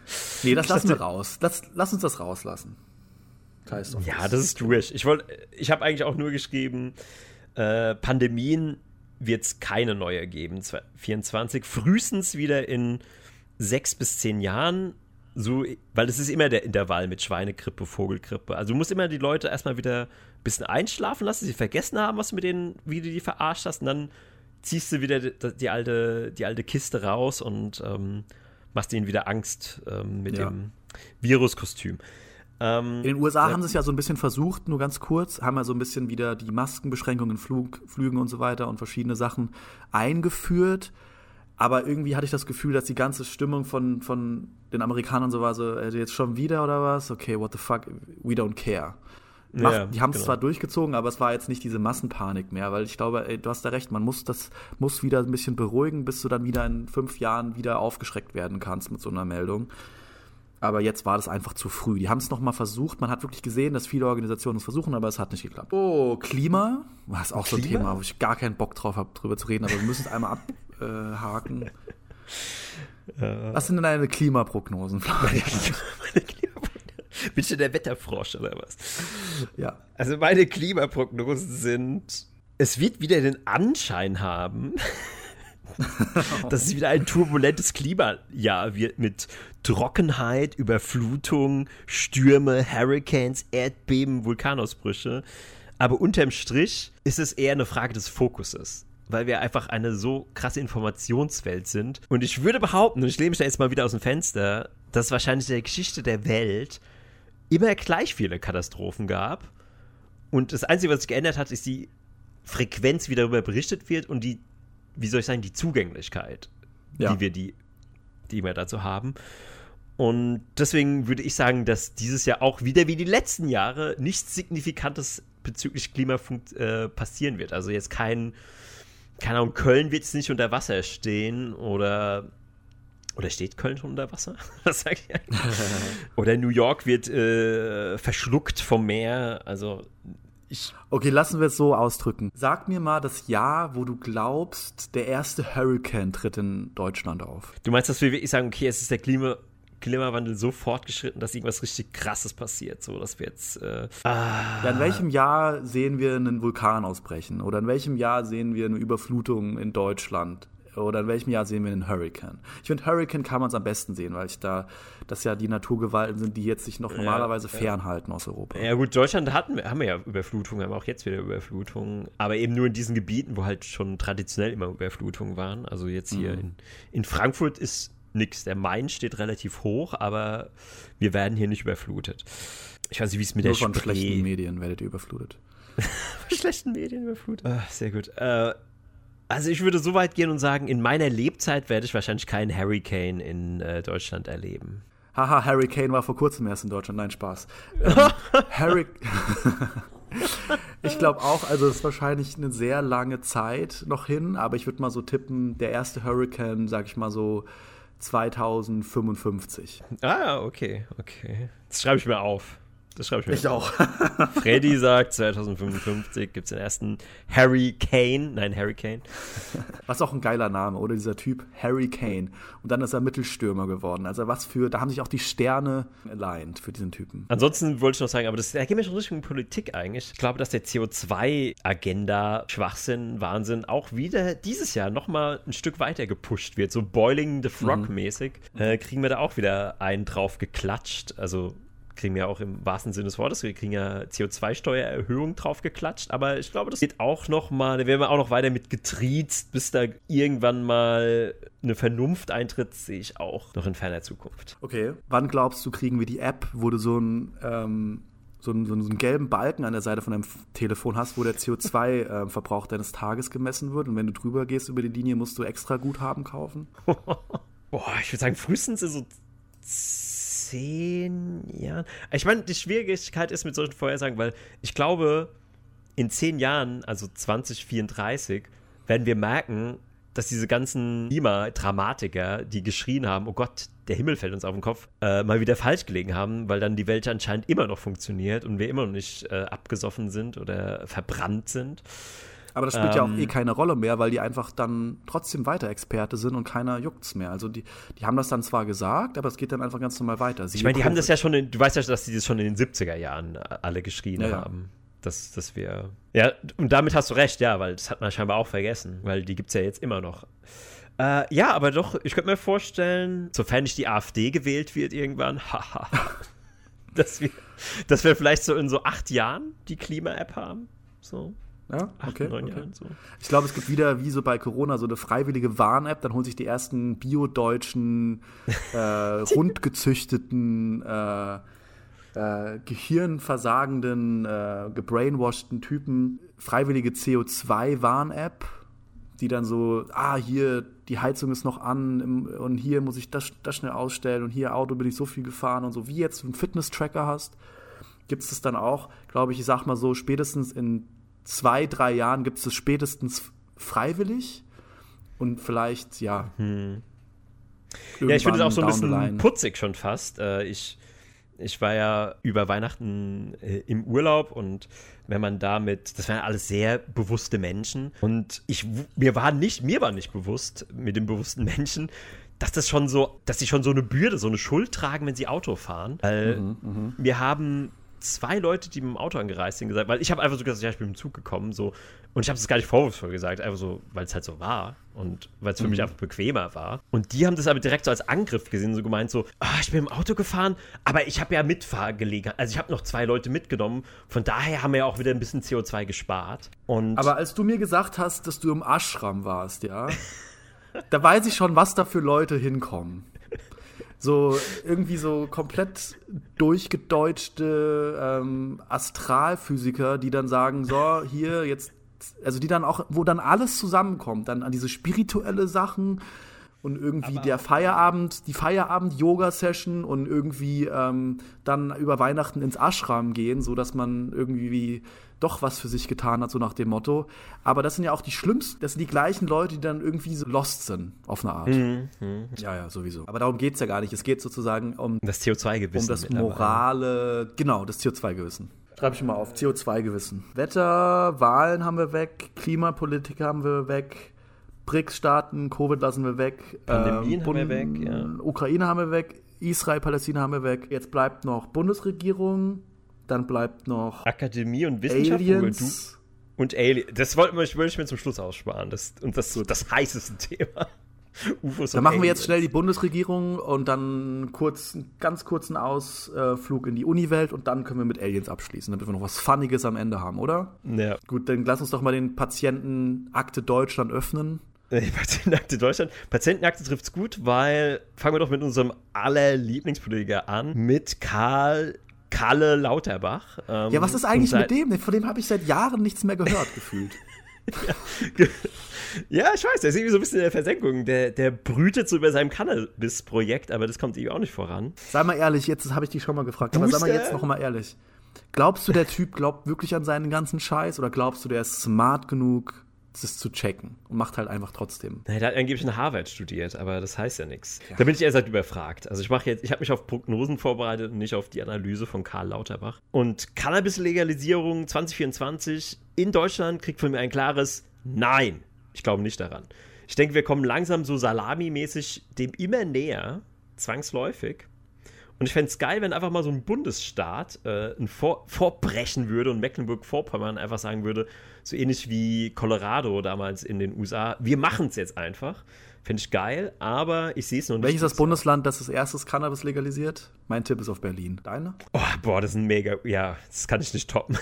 Nee, das lassen wir raus. Lass, lass uns das rauslassen. Heißt Ja, das ist durch. Ich ich habe eigentlich auch nur geschrieben, äh, Pandemien wird es keine neue geben, 2024. Frühestens wieder in sechs bis zehn Jahren. So, weil es ist immer der Intervall mit Schweinegrippe, Vogelgrippe. Also du musst immer die Leute erstmal wieder ein bisschen einschlafen lassen, sie vergessen haben, was du mit denen, wie du die verarscht hast, und dann ziehst du wieder die, die alte, die alte Kiste raus und ähm, machst ihnen wieder Angst ähm, mit Ja. dem Viruskostüm. Ähm, In den USA Ja. haben sie es ja so ein bisschen versucht, nur ganz kurz, haben ja so ein bisschen wieder die Maskenbeschränkungen in Flug, Flügen und so weiter und verschiedene Sachen eingeführt. Aber irgendwie hatte ich das Gefühl, dass die ganze Stimmung von, von den Amerikanern so war, so, äh, jetzt schon wieder oder was? Okay, what the fuck, we don't care. Mach, Ja, die haben es genau. zwar durchgezogen, aber es war jetzt nicht diese Massenpanik mehr, weil ich glaube, ey, du hast da recht, man muss das muss wieder ein bisschen beruhigen, bis du dann wieder in fünf Jahren wieder aufgeschreckt werden kannst mit so einer Meldung. Aber jetzt war das einfach zu früh. Die haben es nochmal versucht. Man hat wirklich gesehen, dass viele Organisationen es versuchen, aber es hat nicht geklappt. Oh, Klima. Das ist auch so ein Klima? Thema, wo ich gar keinen Bock drauf habe, drüber zu reden, aber wir müssen es einmal abhaken. Was sind denn deine Klimaprognosen, Florian? meine Klimaprognose. Bist du der Wetterfrosch oder was? ja. Also meine Klimaprognosen sind, es wird wieder den Anschein haben, dass es wieder ein turbulentes Klimajahr wird mit Trockenheit, Überflutung, Stürme, Hurricanes, Erdbeben, Vulkanausbrüche. Aber unterm Strich ist es eher eine Frage des Fokuses. Weil wir einfach eine so krasse Informationswelt sind. Und ich würde behaupten, und ich lehne mich da jetzt mal wieder aus dem Fenster, dass wahrscheinlich in der Geschichte der Welt immer gleich viele Katastrophen gab. Und das Einzige, was sich geändert hat, ist die Frequenz, wie darüber berichtet wird und die, wie soll ich sagen, die Zugänglichkeit, Ja. die wir die, die wir dazu haben. Und deswegen würde ich sagen, dass dieses Jahr auch wieder wie die letzten Jahre nichts Signifikantes bezüglich Klima äh, passieren wird. Also jetzt kein, keine Ahnung, Köln wird jetzt nicht unter Wasser stehen oder oder steht Köln schon unter Wasser? Was sag ich? Oder New York wird äh, verschluckt vom Meer. Also ich Okay, lassen wir es so ausdrücken. Sag mir mal das Jahr, wo du glaubst, der erste Hurricane tritt in Deutschland auf. Du meinst, dass wir wirklich sagen, okay, es ist der Klima, Klimawandel so fortgeschritten, dass irgendwas richtig Krasses passiert, so dass wir jetzt. Äh, ah, Ja, in welchem Jahr sehen wir einen Vulkan ausbrechen? Oder in welchem Jahr sehen wir eine Überflutung in Deutschland? Oder in welchem Jahr sehen wir einen Hurricane? Ich finde, Hurricane kann man es am besten sehen, weil ich da, das ja die Naturgewalten sind, die jetzt sich noch normalerweise fernhalten aus Europa. ja gut, Deutschland hatten wir, haben wir ja Überflutungen, haben auch jetzt wieder Überflutungen, aber eben nur in diesen Gebieten, wo halt schon traditionell immer Überflutungen waren. Also jetzt hier in, in Frankfurt ist nichts. Der Main steht relativ hoch, aber wir werden hier nicht überflutet. Ich weiß nicht, wie es mit Nur der von Spree schlechten Medien werdet ihr überflutet. schlechten Medien überflutet. Ah, sehr gut. Äh, also ich würde so weit gehen und sagen, in meiner Lebzeit werde ich wahrscheinlich keinen Hurricane in äh, Deutschland erleben. Haha, Hurricane war vor kurzem erst in Deutschland. Nein, Spaß. Ähm, Hurricane. ich glaube auch, also es ist wahrscheinlich eine sehr lange Zeit noch hin, aber ich würde mal so tippen, der erste Hurricane, sag ich mal so 2055. Ah, okay, okay. Das schreibe ich mir auf. Das schreibe ich mir auf. auch. Freddy sagt, 2055 gibt es den ersten Harry Kane. Nein, Hurricane. Was auch ein geiler Name, oder dieser Typ Harry Kane. Und dann ist er Mittelstürmer geworden. Also was für, da haben sich auch die Sterne aligned für diesen Typen. Ansonsten wollte ich noch sagen, aber das, da gehen wir schon Richtung Politik eigentlich. Ich glaube, dass der CO2-Agenda, Schwachsinn, Wahnsinn auch wieder dieses Jahr nochmal ein Stück weiter gepusht wird. So Boiling the Frog-mäßig. Äh, kriegen wir da auch wieder einen drauf geklatscht. Also kriegen wir auch im wahrsten Sinne des Wortes, wir kriegen ja CO2-Steuererhöhung drauf geklatscht, aber ich glaube, das geht auch noch mal, da werden wir auch noch weiter mit getriezt, bis da irgendwann mal eine Vernunft eintritt, sehe ich auch noch in ferner Zukunft. Okay. Wann glaubst du, kriegen wir die App, wo du so einen, ähm, so einen, so einen, gelben Balken an der Seite von deinem Telefon hast, wo der CO2-Verbrauch deines Tages gemessen wird und wenn du drüber gehst über die Linie, musst du extra Guthaben kaufen? Boah, ich würde sagen, frühestens in so zehn Jahren. Ich meine, die Schwierigkeit ist mit solchen Vorhersagen, weil ich glaube, in zehn Jahren, also 2034, werden wir merken, dass diese ganzen Klima-Dramatiker, die geschrien haben, oh Gott, der Himmel fällt uns auf den Kopf, äh, mal wieder falsch gelegen haben, weil dann die Welt anscheinend immer noch funktioniert und wir immer noch nicht äh, abgesoffen sind oder verbrannt sind. Aber das spielt ähm, ja auch eh ähm. keine Rolle mehr, weil die einfach dann trotzdem weiter Experte sind und keiner juckt's mehr. Also die, die haben das dann zwar gesagt, aber es geht dann einfach ganz normal weiter. Sie ich meine, die haben das ja schon, in, du weißt ja, dass die das schon in den 70er Jahren alle geschrien ja, haben. Dass, dass wir. Ja, und damit hast du recht, ja, weil das hat man scheinbar auch vergessen, weil die gibt es ja jetzt immer noch. Äh, ja, aber doch, ich könnte mir vorstellen, sofern nicht die AfD gewählt wird irgendwann, haha, dass wir, dass wir vielleicht so in so acht Jahren die Klima-App haben. So. Ja, okay. Acht, okay. Jahren, so. Ich glaube, es gibt wieder, wie so bei Corona, so eine freiwillige Warn-App. Dann holen sich die ersten biodeutschen, äh, rundgezüchteten, äh, äh, gehirnversagenden, äh, gebrainwashten Typen freiwillige CO2-Warn-App, die dann so, ah, hier, die Heizung ist noch an und hier muss ich das, das schnell ausstellen und hier Auto bin ich so viel gefahren und so. Wie jetzt einen Fitness-Tracker hast, gibt es das dann auch, glaube ich, ich sag mal so, spätestens in zwei, drei Jahren gibt es es spätestens freiwillig und vielleicht, ja. Hm. Ja, ich finde es auch so ein bisschen putzig schon fast. Äh, ich, ich war ja über Weihnachten äh, im Urlaub und wenn man damit, das waren alles sehr bewusste Menschen und ich, mir war nicht, mir war nicht bewusst mit den bewussten Menschen, dass das schon so, dass sie schon so eine Bürde, so eine Schuld tragen, wenn sie Auto fahren. Weil mhm, mhm. wir haben zwei Leute, die mit dem Auto angereist sind, gesagt, weil ich habe einfach so gesagt, ja, ich bin mit dem Zug gekommen, so. Und ich habe es gar nicht vorwurfsvoll gesagt, einfach so, weil es halt so war und weil es für mhm. mich einfach bequemer war. Und die haben das aber direkt so als Angriff gesehen, so gemeint, so, ah, ich bin im Auto gefahren, aber ich habe ja Mitfahrgelegenheit. Also ich habe noch zwei Leute mitgenommen, von daher haben wir ja auch wieder ein bisschen CO2 gespart. Und aber als du mir gesagt hast, dass du im Ashram warst, ja, da weiß ich schon, was da für Leute hinkommen so irgendwie so komplett durchgedeutschte ähm, Astralphysiker, die dann sagen, so, hier jetzt, also die dann auch, wo dann alles zusammenkommt, dann an diese spirituelle Sachen und irgendwie Aber der Feierabend, die Feierabend-Yoga-Session und irgendwie ähm, dann über Weihnachten ins Ashram gehen, so dass man irgendwie doch was für sich getan hat, so nach dem Motto. Aber das sind ja auch die schlimmsten, das sind die gleichen Leute, die dann irgendwie so lost sind, auf eine Art. Mhm. mhm. Ja, ja, sowieso. Aber darum geht es ja gar nicht. Es geht sozusagen um das CO2-Gewissen. Um das morale, genau, das CO2-Gewissen. Schreibe ich mal auf, CO2-Gewissen. Wetter, Wahlen haben wir weg, Klimapolitik haben wir weg, BRICS-Staaten, Covid lassen wir weg. Pandemien ähm, haben wir weg, ja. Ukraine haben wir weg, Israel, Palästina haben wir weg. Jetzt bleibt noch Bundesregierung, dann bleibt noch Akademie und Wissenschaft. Aliens. Und Alien. Das wollte wollt ich mir zum Schluss aussparen. Das, und das ist das heißeste Thema. UFOs dann machen Aliens. wir jetzt schnell die Bundesregierung und dann kurz, einen ganz kurzen Ausflug in die Uniwelt und dann können wir mit Aliens abschließen, damit wir noch was Funniges am Ende haben, oder? Ja. Gut, dann lass uns doch mal den Patientenakte Deutschland öffnen. Patientenakte Deutschland. Patientenakte trifft es gut, weil fangen wir doch mit unserem aller Lieblingspolitiker an, mit Karl Kalle Lauterbach. Ähm, ja, was ist eigentlich mit dem? Von dem habe ich seit Jahren nichts mehr gehört, gefühlt. ja, ja, ich weiß, der ist irgendwie so ein bisschen in der Versenkung. Der, der brütet so über seinem Cannabis-Projekt, aber das kommt irgendwie auch nicht voran. Sei mal ehrlich, jetzt habe ich dich schon mal gefragt, Booster? aber sei mal jetzt noch mal ehrlich. Glaubst du, der Typ glaubt wirklich an seinen ganzen Scheiß oder glaubst du, der ist smart genug, das zu checken und macht halt einfach trotzdem. Er hat angeblich in Harvard studiert, aber das heißt ja nichts. Ja. Da bin ich eher seit überfragt. Also ich mache jetzt, ich habe mich auf Prognosen vorbereitet und nicht auf die Analyse von Karl Lauterbach. Und Cannabis-Legalisierung 2024 in Deutschland kriegt von mir ein klares Nein. Ich glaube nicht daran. Ich denke, wir kommen langsam so salamimäßig dem immer näher, zwangsläufig. Und ich fände es geil, wenn einfach mal so ein Bundesstaat äh, ein Vor vorbrechen würde und Mecklenburg-Vorpommern einfach sagen würde, so ähnlich wie Colorado damals in den USA, wir machen es jetzt einfach. Finde ich geil, aber ich sehe es noch nicht. Welches ist das Bundesland, das als erstes Cannabis legalisiert? Mein Tipp ist auf Berlin. Deine? Oh, boah, das ist ein mega, ja, das kann ich nicht toppen.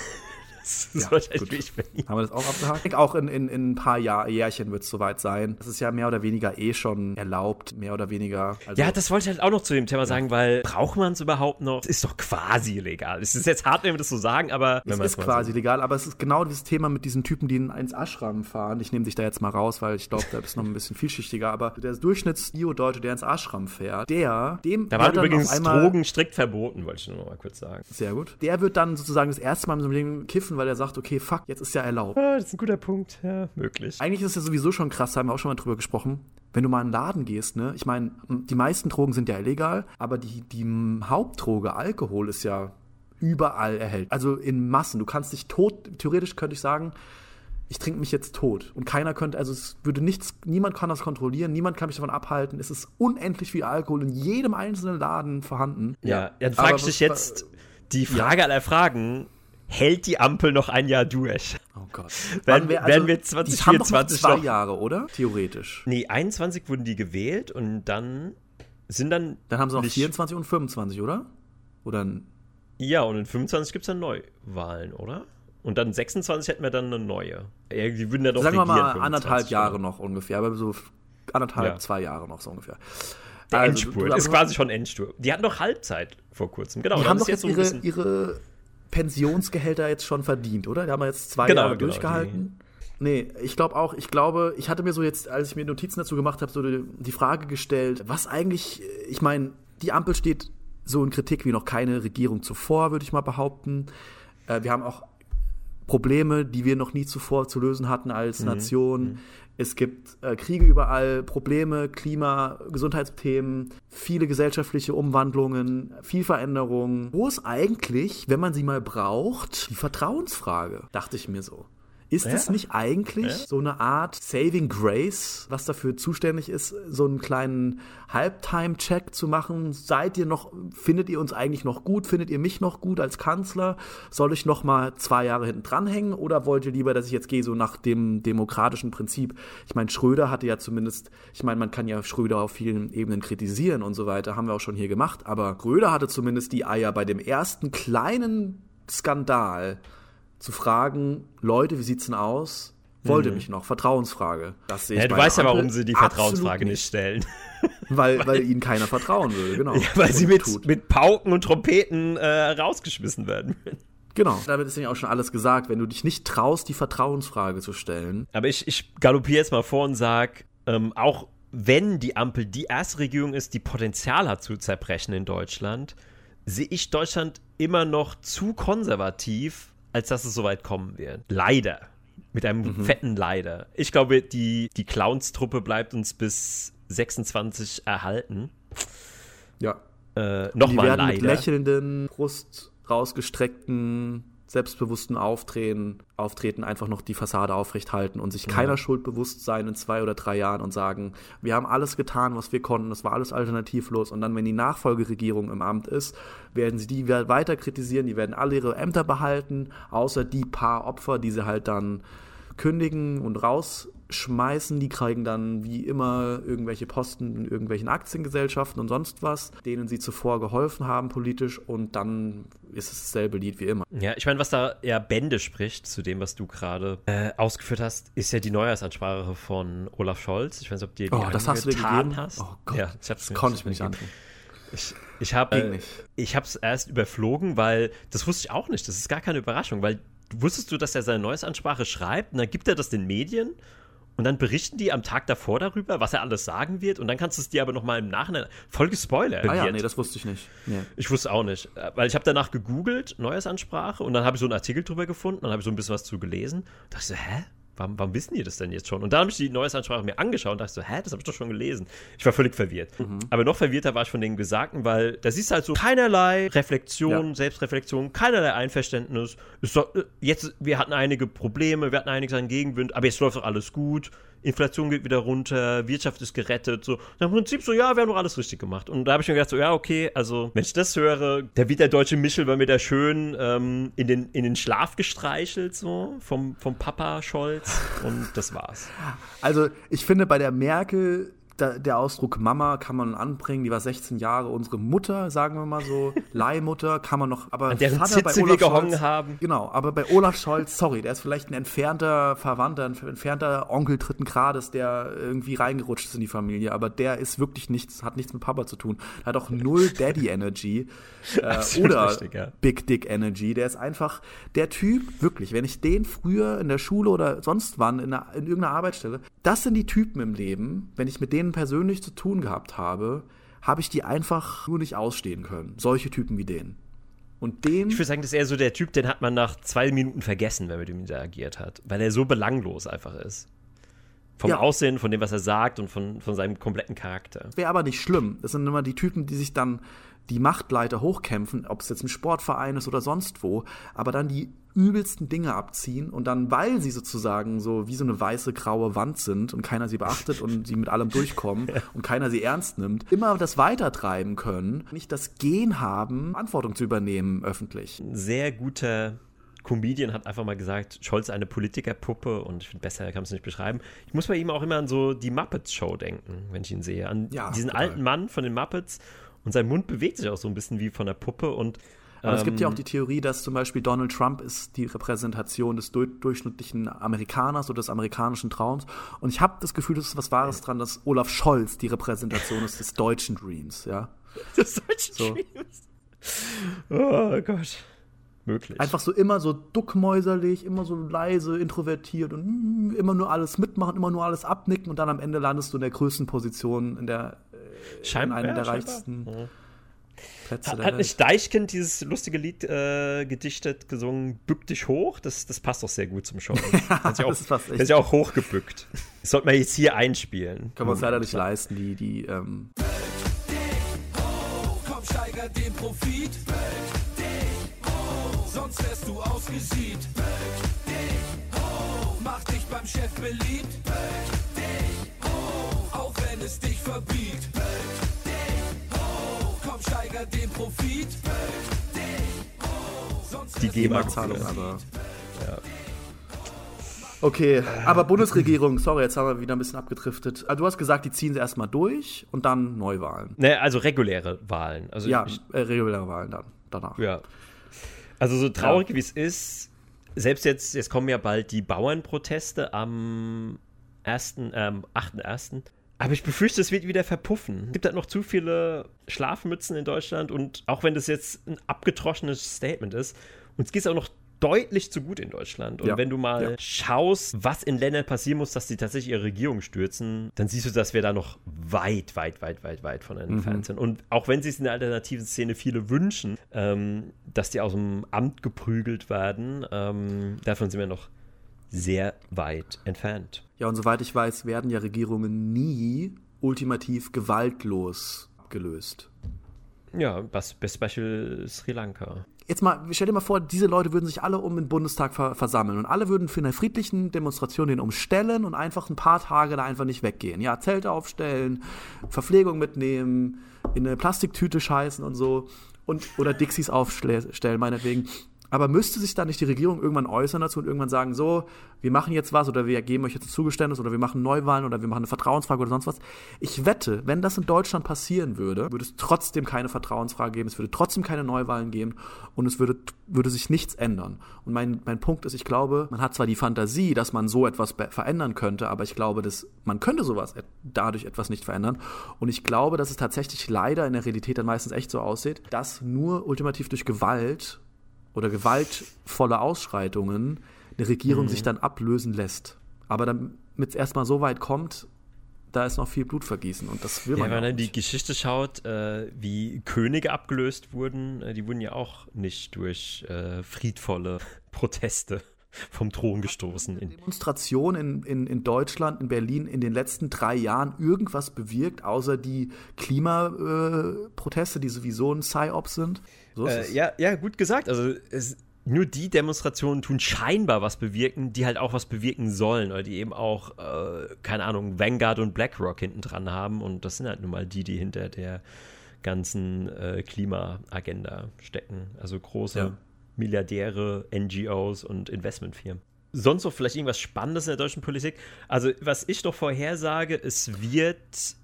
Das ist ja, wahrscheinlich Haben wir das auch abgehakt? Ich denke, auch in, in, in ein paar Jahr, Jährchen wird es soweit sein. Das ist ja mehr oder weniger eh schon erlaubt, mehr oder weniger. Also ja, das wollte ich halt auch noch zu dem Thema ja. sagen, weil braucht man es überhaupt noch? Es ist doch quasi legal. Es ist jetzt hart, wenn wir das so sagen, aber. Es ist quasi so. legal, aber es ist genau dieses Thema mit diesen Typen, die ins Ashram fahren. Ich nehme dich da jetzt mal raus, weil ich glaube, da bist du noch ein bisschen vielschichtiger, aber der Durchschnitts-Bio-Deutsche, der ins Ashram fährt, der, dem. Da waren übrigens Drogen strikt verboten, wollte ich nur noch mal kurz sagen. Sehr gut. Der wird dann sozusagen das erste Mal in seinem Leben kiffen greifen, weil er sagt, okay, fuck, jetzt ist ja erlaubt. Ah, das ist ein guter Punkt, ja, möglich. Eigentlich ist es ja sowieso schon krass, da haben wir auch schon mal drüber gesprochen. Wenn du mal in einen Laden gehst, ne, ich meine, die meisten Drogen sind ja illegal, aber die, die Hauptdroge, Alkohol, ist ja überall erhält. Also in Massen. Du kannst dich tot, theoretisch könnte ich sagen, ich trinke mich jetzt tot. Und keiner könnte, also es würde nichts, niemand kann das kontrollieren, niemand kann mich davon abhalten. Es ist unendlich viel Alkohol in jedem einzelnen Laden vorhanden. Ja, dann frage ich dich jetzt die Frage ja. aller Fragen. Hält die Ampel noch ein Jahr durch? Oh Gott. Werden, wir, also, werden wir 2024 die haben noch zwei Jahre, oder? Theoretisch. Nee, 21 wurden die gewählt und dann sind dann. Dann haben sie noch 24 und 25, oder? Oder ja, und in 25 gibt es dann Neuwahlen, oder? Und dann 26 hätten wir dann eine neue. Die würden ja doch Sagen wir mal anderthalb Jahre noch ungefähr, aber so anderthalb, ja. zwei Jahre noch so ungefähr. Der also, Endspurt ist quasi schon Endspurt. Die hatten doch Halbzeit vor kurzem. Genau. Die haben doch jetzt so ihre, ihre Pensionsgehälter jetzt schon verdient, oder? Die haben wir jetzt zwei genau, Jahre genau, durchgehalten. Die. Nee, ich glaube auch, ich glaube, ich hatte mir so jetzt, als ich mir Notizen dazu gemacht habe, so die, die Frage gestellt, was eigentlich, ich meine, die Ampel steht so in Kritik wie noch keine Regierung zuvor, würde ich mal behaupten. Äh, wir haben auch Probleme, die wir noch nie zuvor zu lösen hatten als mhm. Nation. Mhm. Es gibt äh, Kriege überall, Probleme, Klima, Gesundheitsthemen, viele gesellschaftliche Umwandlungen, viel Veränderung. Wo ist eigentlich, wenn man sie mal braucht, die Vertrauensfrage? Dachte ich mir so. Ist es nicht eigentlich ja. so eine Art Saving Grace, was dafür zuständig ist, so einen kleinen Halbtime-Check zu machen? Seid ihr noch, findet ihr uns eigentlich noch gut? Findet ihr mich noch gut als Kanzler? Soll ich noch mal zwei Jahre hinten dranhängen? Oder wollt ihr lieber, dass ich jetzt gehe, so nach dem demokratischen Prinzip? Ich meine, Schröder hatte ja zumindest, ich meine, man kann ja Schröder auf vielen Ebenen kritisieren und so weiter, haben wir auch schon hier gemacht, aber Schröder hatte zumindest die Eier bei dem ersten kleinen Skandal zu fragen, Leute, wie sieht's denn aus? Wollte mhm. mich noch? Vertrauensfrage. Das sehe ich ja, du weißt ja, warum sie die Vertrauensfrage nicht stellen. Weil, weil ihnen keiner vertrauen würde, genau. Ja, weil sie mit, mit Pauken und Trompeten äh, rausgeschmissen werden Genau. Damit ist ja auch schon alles gesagt, wenn du dich nicht traust, die Vertrauensfrage zu stellen. Aber ich, ich galoppiere jetzt mal vor und sage, ähm, auch wenn die Ampel die erste Regierung ist, die Potenzial hat zu zerbrechen in Deutschland, sehe ich Deutschland immer noch zu konservativ, als dass es so weit kommen wird. Leider. Mit einem mhm. fetten Leider. Ich glaube, die, die Clowns-Truppe bleibt uns bis 26 erhalten. Ja. Äh, Nochmal leider. Mit lächelnden, Brust rausgestreckten selbstbewussten Auftreten, Auftreten einfach noch die Fassade aufrechthalten und sich keiner Schuld bewusst sein in zwei oder drei Jahren und sagen, wir haben alles getan, was wir konnten, es war alles alternativlos. Und dann, wenn die Nachfolgeregierung im Amt ist, werden sie die weiter kritisieren, die werden alle ihre Ämter behalten, außer die paar Opfer, die sie halt dann kündigen und rausschmeißen. Die kriegen dann wie immer irgendwelche Posten in irgendwelchen Aktiengesellschaften und sonst was, denen sie zuvor geholfen haben politisch und dann ist es dasselbe Lied wie immer. Ja, ich meine, was da eher Bände spricht zu dem, was du gerade äh, ausgeführt hast, ist ja die Neujahrsansprache von Olaf Scholz. Ich weiß nicht, ob dir die oh, das hast du gegeben? hast. Oh Gott, ja, ich das konnte ich mir nicht antun. Ich, ich habe äh, ich es erst überflogen, weil das wusste ich auch nicht. Das ist gar keine Überraschung, weil wusstest du, dass er seine Neuesansprache schreibt und dann gibt er das den Medien und dann berichten die am Tag davor darüber, was er alles sagen wird und dann kannst du es dir aber nochmal im Nachhinein voll gespoilert. Ah ja, nee, das wusste ich nicht. Nee. Ich wusste auch nicht, weil ich habe danach gegoogelt, Neuesansprache und dann habe ich so einen Artikel drüber gefunden, dann habe ich so ein bisschen was zu gelesen und dachte so, hä? Warum, warum wissen die das denn jetzt schon? Und dann habe ich die Neuesansprache mir angeschaut und dachte so, hä, das habe ich doch schon gelesen. Ich war völlig verwirrt. Mhm. Aber noch verwirrter war ich von den Gesagten, weil da siehst du halt so keinerlei Reflexion, ja. Selbstreflexion, keinerlei Einverständnis. Doch, äh, jetzt, wir hatten einige Probleme, wir hatten einiges an Gegenwind, aber jetzt läuft doch alles gut. Inflation geht wieder runter, Wirtschaft ist gerettet. So. Und Im Prinzip so, ja, wir haben doch alles richtig gemacht. Und da habe ich mir gedacht, so, ja, okay, also, wenn ich das höre, da wird der deutsche Michel bei mir da schön ähm, in, den, in den Schlaf gestreichelt, so, vom, vom Papa Scholz. Und das war's. Also, ich finde, bei der Merkel der, der Ausdruck Mama kann man anbringen, die war 16 Jahre, unsere Mutter, sagen wir mal so, Leihmutter kann man noch, aber An deren Vater Zitze bei Olaf wir Scholz, haben. Genau, aber bei Olaf Scholz, sorry, der ist vielleicht ein entfernter Verwandter, ein entfernter Onkel dritten Grades, der irgendwie reingerutscht ist in die Familie, aber der ist wirklich nichts, hat nichts mit Papa zu tun. Er hat auch null Daddy Energy äh, oder richtig, ja. Big Dick Energy. Der ist einfach der Typ, wirklich, wenn ich den früher in der Schule oder sonst wann in, einer, in irgendeiner Arbeitsstelle, das sind die Typen im Leben, wenn ich mit denen denen persönlich zu tun gehabt habe, habe ich die einfach nur nicht ausstehen können. Solche Typen wie den. Und den. Ich würde sagen, das ist eher so der Typ, den hat man nach zwei Minuten vergessen, wenn man mit ihm interagiert hat. Weil er so belanglos einfach ist. Vom ja. Aussehen, von dem, was er sagt und von, von seinem kompletten Charakter. Wäre aber nicht schlimm. Das sind immer die Typen, die sich dann die Machtleiter hochkämpfen, ob es jetzt ein Sportverein ist oder sonst wo, aber dann die übelsten Dinge abziehen und dann, weil sie sozusagen so wie so eine weiße, graue Wand sind und keiner sie beachtet und sie mit allem durchkommen und keiner sie ernst nimmt, immer das weitertreiben können, nicht das Gen haben, Verantwortung zu übernehmen öffentlich. Ein sehr guter Comedian hat einfach mal gesagt, Scholz eine Politikerpuppe und ich finde, besser kann man es nicht beschreiben. Ich muss bei ihm auch immer an so die Muppets Show denken, wenn ich ihn sehe. An ja, diesen total. alten Mann von den Muppets und sein Mund bewegt sich auch so ein bisschen wie von der Puppe und aber ähm, es gibt ja auch ähm, die Theorie, dass zum Beispiel Donald Trump ist die Repräsentation des durchschnittlichen Amerikaners oder des amerikanischen Traums. Und ich habe das Gefühl, dass es was Wahres dran, dass Olaf Scholz die Repräsentation ist des deutschen Dreams, ja. Des deutschen so. Dreams. Oh Gott. Möglich. Einfach so immer so duckmäuserlich, immer so leise, introvertiert und mm, immer nur alles mitmachen, immer nur alles abnicken und dann am Ende landest du in der größten Position, in der Scheinbar, einer der reichsten ja. Plätze hat, hat nicht Deichkind dieses lustige Lied äh, gedichtet, gesungen, Bück dich hoch? Das, das passt doch sehr gut zum Show. ja, das ist ja auch, das ist ja auch hochgebückt. Das sollte man jetzt hier einspielen. Können wir uns leider nicht leisten, die, die, ähm Bück dich hoch, komm, steiger den Profit. Bück dich hoch, sonst wärst du ausgesieht. Bück dich hoch, mach dich beim Chef beliebt. Bück dich hoch, auch wenn es dich verbiegt steigert den Profit. Die GEMA-Zahlung aber. Ja. Okay, aber Bundesregierung, sorry, jetzt haben wir wieder ein bisschen abgedriftet. Also du hast gesagt, die ziehen sie erstmal durch und dann Neuwahlen. Ne, also reguläre Wahlen. Also ja, ich, äh, reguläre Wahlen dann, danach. Ja. Also so traurig ja. wie es ist, selbst jetzt, jetzt kommen ja bald die Bauernproteste am 1., ähm, 8.1. Aber ich befürchte, es wird wieder verpuffen. Es gibt halt noch zu viele Schlafmützen in Deutschland und auch wenn das jetzt ein abgetroschenes Statement ist, uns geht es auch noch deutlich zu gut in Deutschland. Und ja. wenn du mal ja. schaust, was in Ländern passieren muss, dass sie tatsächlich ihre Regierung stürzen, dann siehst du, dass wir da noch weit, weit, weit, weit, weit von entfernt mhm. sind. Und auch wenn sie es in der alternativen Szene viele wünschen, ähm, dass die aus dem Amt geprügelt werden, ähm, davon sind wir noch sehr weit entfernt. Ja, und soweit ich weiß, werden ja Regierungen nie ultimativ gewaltlos gelöst. Ja, was Best Beispiel Sri Lanka. Jetzt mal, stell dir mal vor, diese Leute würden sich alle um den Bundestag ver versammeln und alle würden für eine friedlichen Demonstration den umstellen und einfach ein paar Tage da einfach nicht weggehen. Ja, Zelte aufstellen, Verpflegung mitnehmen, in eine Plastiktüte scheißen und so und oder Dixies aufstellen, meinetwegen. Aber müsste sich da nicht die Regierung irgendwann äußern dazu und irgendwann sagen, so, wir machen jetzt was oder wir geben euch jetzt ein Zugeständnis oder wir machen Neuwahlen oder wir machen eine Vertrauensfrage oder sonst was. Ich wette, wenn das in Deutschland passieren würde, würde es trotzdem keine Vertrauensfrage geben, es würde trotzdem keine Neuwahlen geben und es würde, würde sich nichts ändern. Und mein, mein Punkt ist, ich glaube, man hat zwar die Fantasie, dass man so etwas verändern könnte, aber ich glaube, dass man könnte sowas dadurch etwas nicht verändern. Und ich glaube, dass es tatsächlich leider in der Realität dann meistens echt so aussieht, dass nur ultimativ durch Gewalt oder gewaltvolle Ausschreitungen eine Regierung mhm. sich dann ablösen lässt. Aber damit es erstmal so weit kommt, da ist noch viel Blutvergießen und das will man. Ja, wenn man die Geschichte schaut, äh, wie Könige abgelöst wurden, äh, die wurden ja auch nicht durch äh, friedvolle Proteste vom Thron gestoßen. In Demonstration in, in, in Deutschland, in Berlin in den letzten drei Jahren irgendwas bewirkt, außer die Klimaproteste, die sowieso ein Psy-Op sind? So äh, ja, ja, gut gesagt. Also es, nur die Demonstrationen tun scheinbar was bewirken, die halt auch was bewirken sollen, oder die eben auch, äh, keine Ahnung, Vanguard und BlackRock hinten dran haben. Und das sind halt nun mal die, die hinter der ganzen äh, Klimaagenda stecken. Also große ja. Milliardäre, NGOs und Investmentfirmen. Sonst noch vielleicht irgendwas Spannendes in der deutschen Politik? Also, was ich doch vorhersage, es wird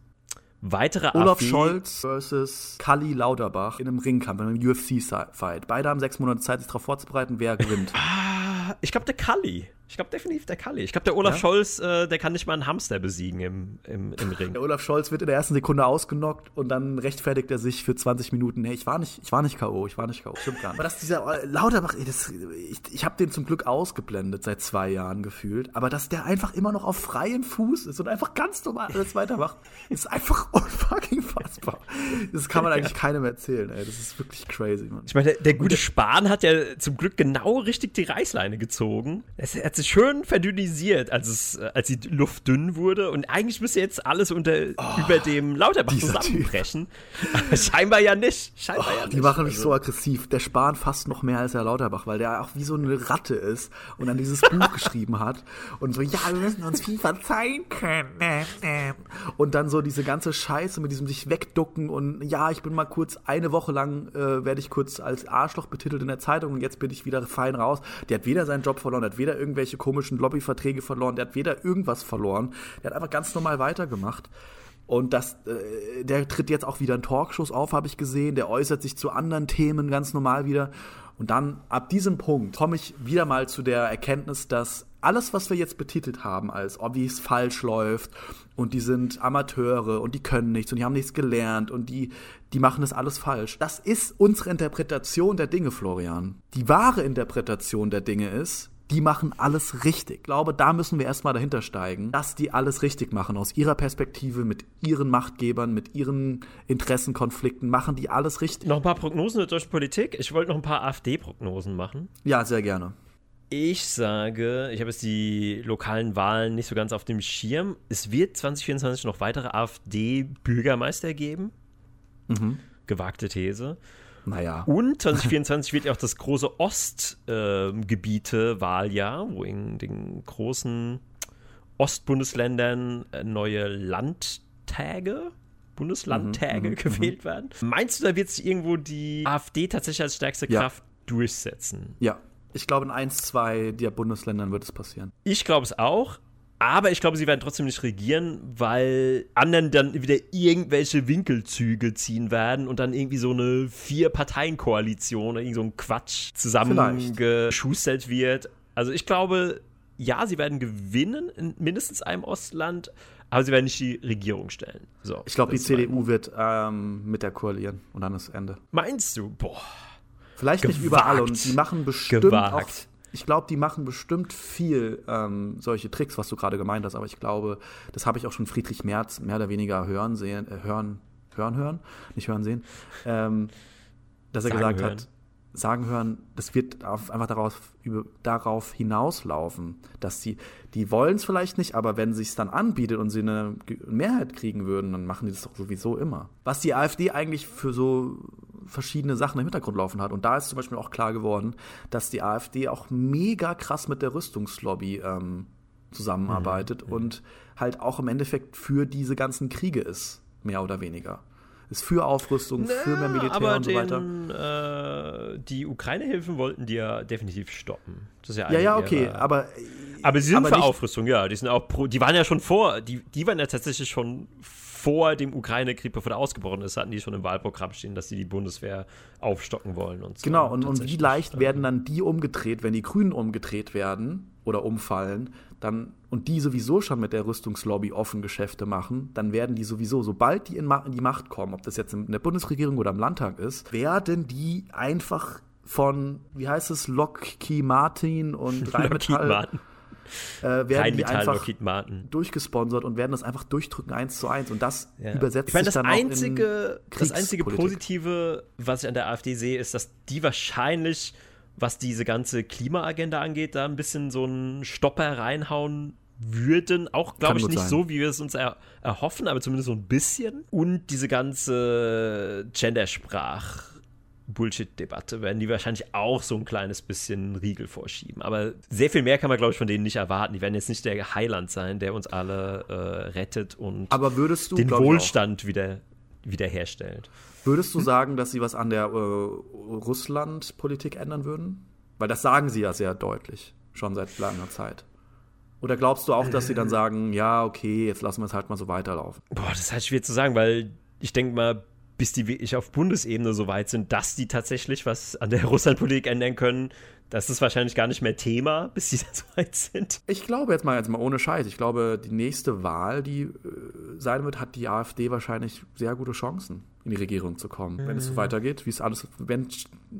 weitere Olaf AfD Scholz versus Kali Lauterbach in einem Ringkampf, in einem UFC-Fight. Beide haben sechs Monate Zeit, sich darauf vorzubereiten, wer gewinnt. Ah, ich glaube, der Kali. Ich glaube definitiv der Kalli. Ich glaube, der Olaf ja? Scholz, äh, der kann nicht mal einen Hamster besiegen im, im, im Ring. Der Olaf Scholz wird in der ersten Sekunde ausgenockt und dann rechtfertigt er sich für 20 Minuten. Nee, ich war nicht, ich war nicht K.O., ich war nicht K.O. Stimmt gar nicht. Aber dass dieser äh, Lauterbach, das, ich, ich habe den zum Glück ausgeblendet seit zwei Jahren gefühlt, aber dass der einfach immer noch auf freiem Fuß ist und einfach ganz normal alles weitermacht, ist einfach unfucking fassbar. Das kann man eigentlich keinem erzählen, ey. Das ist wirklich crazy, Mann. Ich meine, der, der gute Spahn hat ja zum Glück genau richtig die Reißleine gezogen. Er hat sich schön verdünnisiert, als, es, als die Luft dünn wurde. Und eigentlich müsste jetzt alles unter, oh, über dem Lauterbach zusammenbrechen. Scheinbar ja nicht. Scheinbar oh, ja nicht. Die machen mich also. so aggressiv. Der Spahn fast noch mehr als der Lauterbach, weil der auch wie so eine Ratte ist und dann dieses Buch geschrieben hat. Und so, ja, wir müssen uns viel verzeihen können. Und dann so diese ganze Scheiße mit diesem sich wegducken und ja, ich bin mal kurz eine Woche lang, äh, werde ich kurz als Arschloch betitelt in der Zeitung und jetzt bin ich wieder fein raus. Der hat weder seinen Job verloren, hat weder irgendwelche komischen Lobbyverträge verloren, der hat weder irgendwas verloren. Der hat einfach ganz normal weitergemacht. Und das, äh, der tritt jetzt auch wieder in Talkshows auf, habe ich gesehen. Der äußert sich zu anderen Themen ganz normal wieder. Und dann ab diesem Punkt komme ich wieder mal zu der Erkenntnis, dass alles, was wir jetzt betitelt haben, als ob es falsch läuft und die sind Amateure und die können nichts und die haben nichts gelernt und die, die machen das alles falsch. Das ist unsere Interpretation der Dinge, Florian. Die wahre Interpretation der Dinge ist, die machen alles richtig. Ich glaube, da müssen wir erstmal dahinter steigen, dass die alles richtig machen. Aus ihrer Perspektive, mit ihren Machtgebern, mit ihren Interessenkonflikten, machen die alles richtig. Noch ein paar Prognosen durch Politik. Ich wollte noch ein paar AfD-Prognosen machen. Ja, sehr gerne. Ich sage, ich habe jetzt die lokalen Wahlen nicht so ganz auf dem Schirm. Es wird 2024 noch weitere AfD-Bürgermeister geben. Mhm. Gewagte These. Naja. Und 2024 wird ja auch das große Ostgebiete-Wahljahr, wo in den großen Ostbundesländern äh, neue Landtage, Bundeslandtage mhm, mhm, gewählt werden. Meinst du, da wird sich irgendwo die AfD tatsächlich als stärkste ja. Kraft durchsetzen? Ja. Ich glaube, in eins, zwei der Bundesländern wird es passieren. Ich glaube es auch. Aber ich glaube, sie werden trotzdem nicht regieren, weil anderen dann wieder irgendwelche Winkelzüge ziehen werden und dann irgendwie so eine Vier-Parteien-Koalition oder irgend so ein Quatsch zusammengeschustert wird. Also ich glaube, ja, sie werden gewinnen in mindestens einem Ostland, aber sie werden nicht die Regierung stellen. So, ich glaube, die CDU wird ähm, mit der koalieren und dann ist Ende. Meinst du? Boah. Vielleicht Gewagt. nicht überall und die machen bestimmt Gewagt. auch ich glaube, die machen bestimmt viel ähm, solche Tricks, was du gerade gemeint hast, aber ich glaube, das habe ich auch schon Friedrich Merz mehr oder weniger hören sehen, äh, hören, hören, hören, nicht hören sehen, ähm, dass er sagen gesagt hören. hat, sagen hören, das wird einfach darauf, über, darauf hinauslaufen, dass sie, die wollen es vielleicht nicht, aber wenn sich dann anbietet und sie eine Mehrheit kriegen würden, dann machen die das doch sowieso immer. Was die AfD eigentlich für so verschiedene Sachen im Hintergrund laufen hat. Und da ist zum Beispiel auch klar geworden, dass die AfD auch mega krass mit der Rüstungslobby ähm, zusammenarbeitet mhm. und halt auch im Endeffekt für diese ganzen Kriege ist, mehr oder weniger. Ist für Aufrüstung, Na, für mehr Militär aber und so den, weiter. Äh, die Ukraine-Hilfen wollten die ja definitiv stoppen. Das ist ja, ja, ja, okay, ihrer, aber. Aber sie sind aber für Aufrüstung, ja. Die sind auch pro, die waren ja schon vor, die, die waren ja tatsächlich schon vor dem Ukraine-Krieg, bevor der ausgebrochen ist, hatten die schon im Wahlprogramm stehen, dass sie die Bundeswehr aufstocken wollen und so. Genau, und, und wie leicht werden dann die umgedreht, wenn die Grünen umgedreht werden oder umfallen, dann und die sowieso schon mit der Rüstungslobby offen Geschäfte machen, dann werden die sowieso, sobald die in, Ma in die Macht kommen, ob das jetzt in der Bundesregierung oder im Landtag ist, werden die einfach von, wie heißt es, Lockheed Martin und Rheinmetall äh, werden die einfach durchgesponsert und werden das einfach durchdrücken eins zu eins und das ja. übersetzt ich meine, das sich dann einzige, auch in Das einzige Positive, was ich an der AfD sehe, ist, dass die wahrscheinlich, was diese ganze Klimaagenda angeht, da ein bisschen so einen Stopper reinhauen würden. Auch, glaube ich, nicht sein. so, wie wir es uns er erhoffen, aber zumindest so ein bisschen. Und diese ganze Gendersprach- Bullshit-Debatte werden die wahrscheinlich auch so ein kleines bisschen Riegel vorschieben. Aber sehr viel mehr kann man, glaube ich, von denen nicht erwarten. Die werden jetzt nicht der Heiland sein, der uns alle äh, rettet und du, den Wohlstand wieder wiederherstellt. Würdest du hm? sagen, dass sie was an der äh, Russland-Politik ändern würden? Weil das sagen sie ja sehr deutlich, schon seit langer Zeit. Oder glaubst du auch, dass sie dann äh. sagen, ja, okay, jetzt lassen wir es halt mal so weiterlaufen? Boah, das ist halt schwer zu sagen, weil ich denke mal, bis die wirklich auf Bundesebene so weit sind, dass die tatsächlich was an der Russlandpolitik ändern können, das ist wahrscheinlich gar nicht mehr Thema, bis sie so weit sind. Ich glaube jetzt mal, jetzt mal ohne Scheiß, ich glaube, die nächste Wahl, die äh, sein wird, hat die AfD wahrscheinlich sehr gute Chancen, in die Regierung zu kommen. Mhm. Wenn es so mhm. weitergeht, wie es alles, wenn,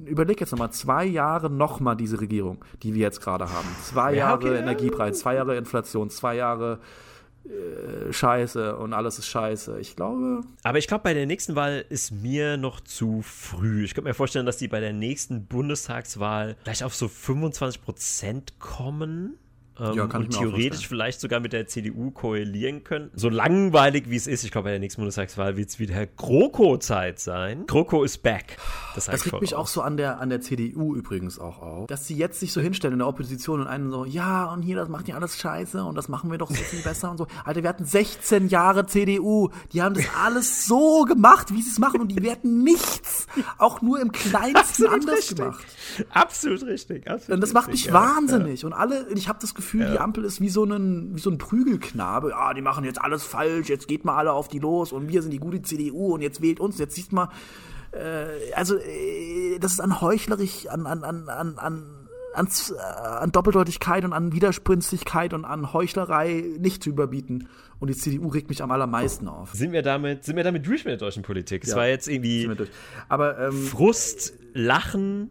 überleg jetzt nochmal, zwei Jahre nochmal diese Regierung, die wir jetzt gerade haben. Zwei ja, Jahre okay. Energiepreis, zwei Jahre Inflation, zwei Jahre scheiße und alles ist scheiße. Ich glaube. Aber ich glaube, bei der nächsten Wahl ist mir noch zu früh. Ich könnte mir vorstellen, dass die bei der nächsten Bundestagswahl gleich auf so 25 Prozent kommen. Ähm, ja, und theoretisch vielleicht sogar mit der CDU koalieren können. So langweilig wie es ist, ich glaube, bei der nächsten Bundestagswahl wird es wieder GroKo-Zeit sein. GroKo ist back. Das, das regt mich auch so an der, an der CDU übrigens auch auf, dass sie jetzt sich so hinstellen in der Opposition und einen so, ja, und hier, das macht ja alles scheiße und das machen wir doch so viel besser und so. Alter, wir hatten 16 Jahre CDU, die haben das alles so gemacht, wie sie es machen und die werden nichts, auch nur im kleinsten anders richtig. gemacht. Absolut richtig. Absolut und das macht mich ja, wahnsinnig ja. und alle, ich habe das Gefühl, Gefühl, ja. die Ampel ist wie so, ein, wie so ein Prügelknabe. Ah, die machen jetzt alles falsch, jetzt geht mal alle auf die los und wir sind die gute CDU und jetzt wählt uns, jetzt siehst mal. Äh, also, äh, das ist an heuchlerisch, an, an, an, an, an an, an Doppeldeutigkeit und an Widersprünstigkeit und an Heuchlerei nicht zu überbieten. Und die CDU regt mich am allermeisten auf. Sind wir damit, sind wir damit durch mit der deutschen Politik? Es ja, war jetzt irgendwie Aber, ähm, Frust, Lachen,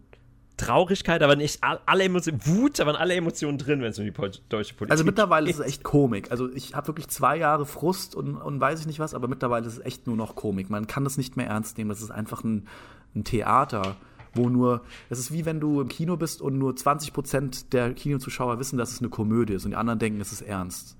Traurigkeit, aber nicht alle Emotionen, Wut, da waren alle Emotionen drin, wenn es um die deutsche Politik geht. Also mittlerweile ist es echt Komik. Also ich habe wirklich zwei Jahre Frust und, und weiß ich nicht was, aber mittlerweile ist es echt nur noch Komik. Man kann das nicht mehr ernst nehmen. Das ist einfach ein, ein Theater, wo nur, es ist wie wenn du im Kino bist und nur 20 Prozent der Kinozuschauer wissen, dass es eine Komödie ist und die anderen denken, es ist ernst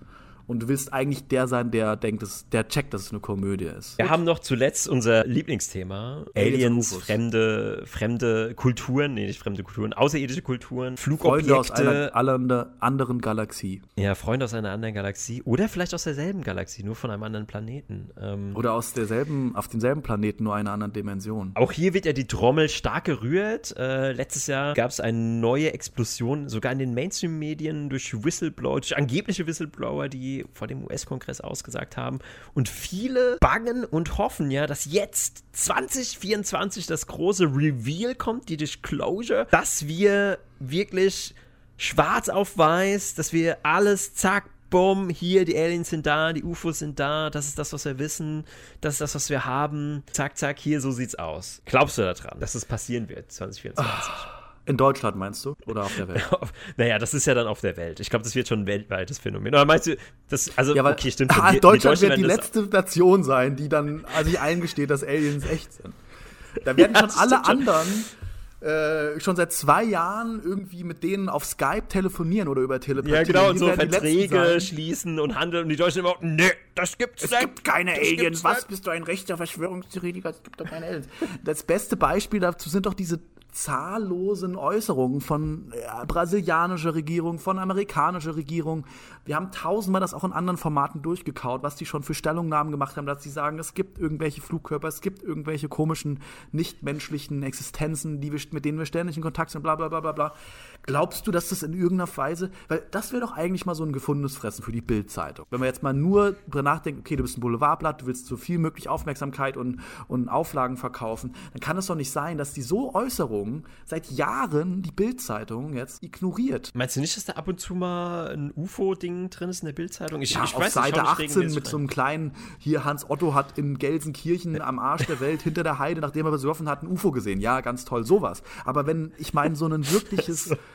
und du willst eigentlich der sein, der denkt, dass, der checkt, dass es eine Komödie ist. Wir haben noch zuletzt unser Lieblingsthema: Aliens, fremde, fremde Kulturen, nee, nicht fremde Kulturen, außerirdische Kulturen, Flugobjekte. Freunde aus einer anderen Galaxie. Ja, Freunde aus einer anderen Galaxie oder vielleicht aus derselben Galaxie, nur von einem anderen Planeten. Ähm, oder aus derselben, auf demselben Planeten, nur einer anderen Dimension. Auch hier wird ja die Trommel stark gerührt. Äh, letztes Jahr gab es eine neue Explosion, sogar in den Mainstream-Medien durch Whistleblower, durch angebliche Whistleblower, die vor dem US-Kongress ausgesagt haben. Und viele bangen und hoffen ja, dass jetzt 2024 das große Reveal kommt, die Disclosure, dass wir wirklich schwarz auf weiß, dass wir alles zack, bumm, hier, die Aliens sind da, die UFOs sind da, das ist das, was wir wissen, das ist das, was wir haben. Zack, zack, hier, so sieht's aus. Glaubst du daran, dass es passieren wird 2024? Oh. In Deutschland meinst du? Oder auf der Welt? naja, das ist ja dann auf der Welt. Ich glaube, das wird schon ein weltweites Phänomen. Oder meinst du, das, also, ja, weil, okay, stimmt. Ah, Deutschland wird die letzte Nation sein, die dann sich eingesteht, dass Aliens echt sind. Da werden ja, schon alle anderen äh, schon seit zwei Jahren irgendwie mit denen auf Skype telefonieren oder über Telepathie. Ja, genau, und so Verträge schließen und handeln und die Deutschen immer, nee, das gibt's nicht. Es gibt keine Aliens. Was, bist du ein rechter Verschwörungstheoretiker? Es gibt doch keine Aliens. Das beste Beispiel dazu sind doch diese zahllosen Äußerungen von äh, brasilianischer Regierung, von amerikanischer Regierung. Wir haben tausendmal das auch in anderen Formaten durchgekaut, was die schon für Stellungnahmen gemacht haben, dass sie sagen, es gibt irgendwelche Flugkörper, es gibt irgendwelche komischen, nichtmenschlichen Existenzen, die wir, mit denen wir ständig in Kontakt sind, bla bla bla bla bla. Glaubst du, dass das in irgendeiner Weise, weil das wäre doch eigentlich mal so ein gefundenes Fressen für die Bildzeitung. Wenn wir jetzt mal nur drüber nachdenken, okay, du bist ein Boulevardblatt, du willst so viel möglich Aufmerksamkeit und, und Auflagen verkaufen, dann kann es doch nicht sein, dass die so Äußerungen seit Jahren die Bildzeitung jetzt ignoriert. Meinst du nicht, dass da ab und zu mal ein UFO-Ding drin ist in der Bildzeitung? Ich, ja, ich auf weiß Seite 18 mit so einem kleinen, hier Hans Otto hat in Gelsenkirchen am Arsch der Welt hinter der Heide, nachdem er besoffen hat, ein UFO gesehen. Ja, ganz toll, sowas. Aber wenn, ich meine, so ein wirkliches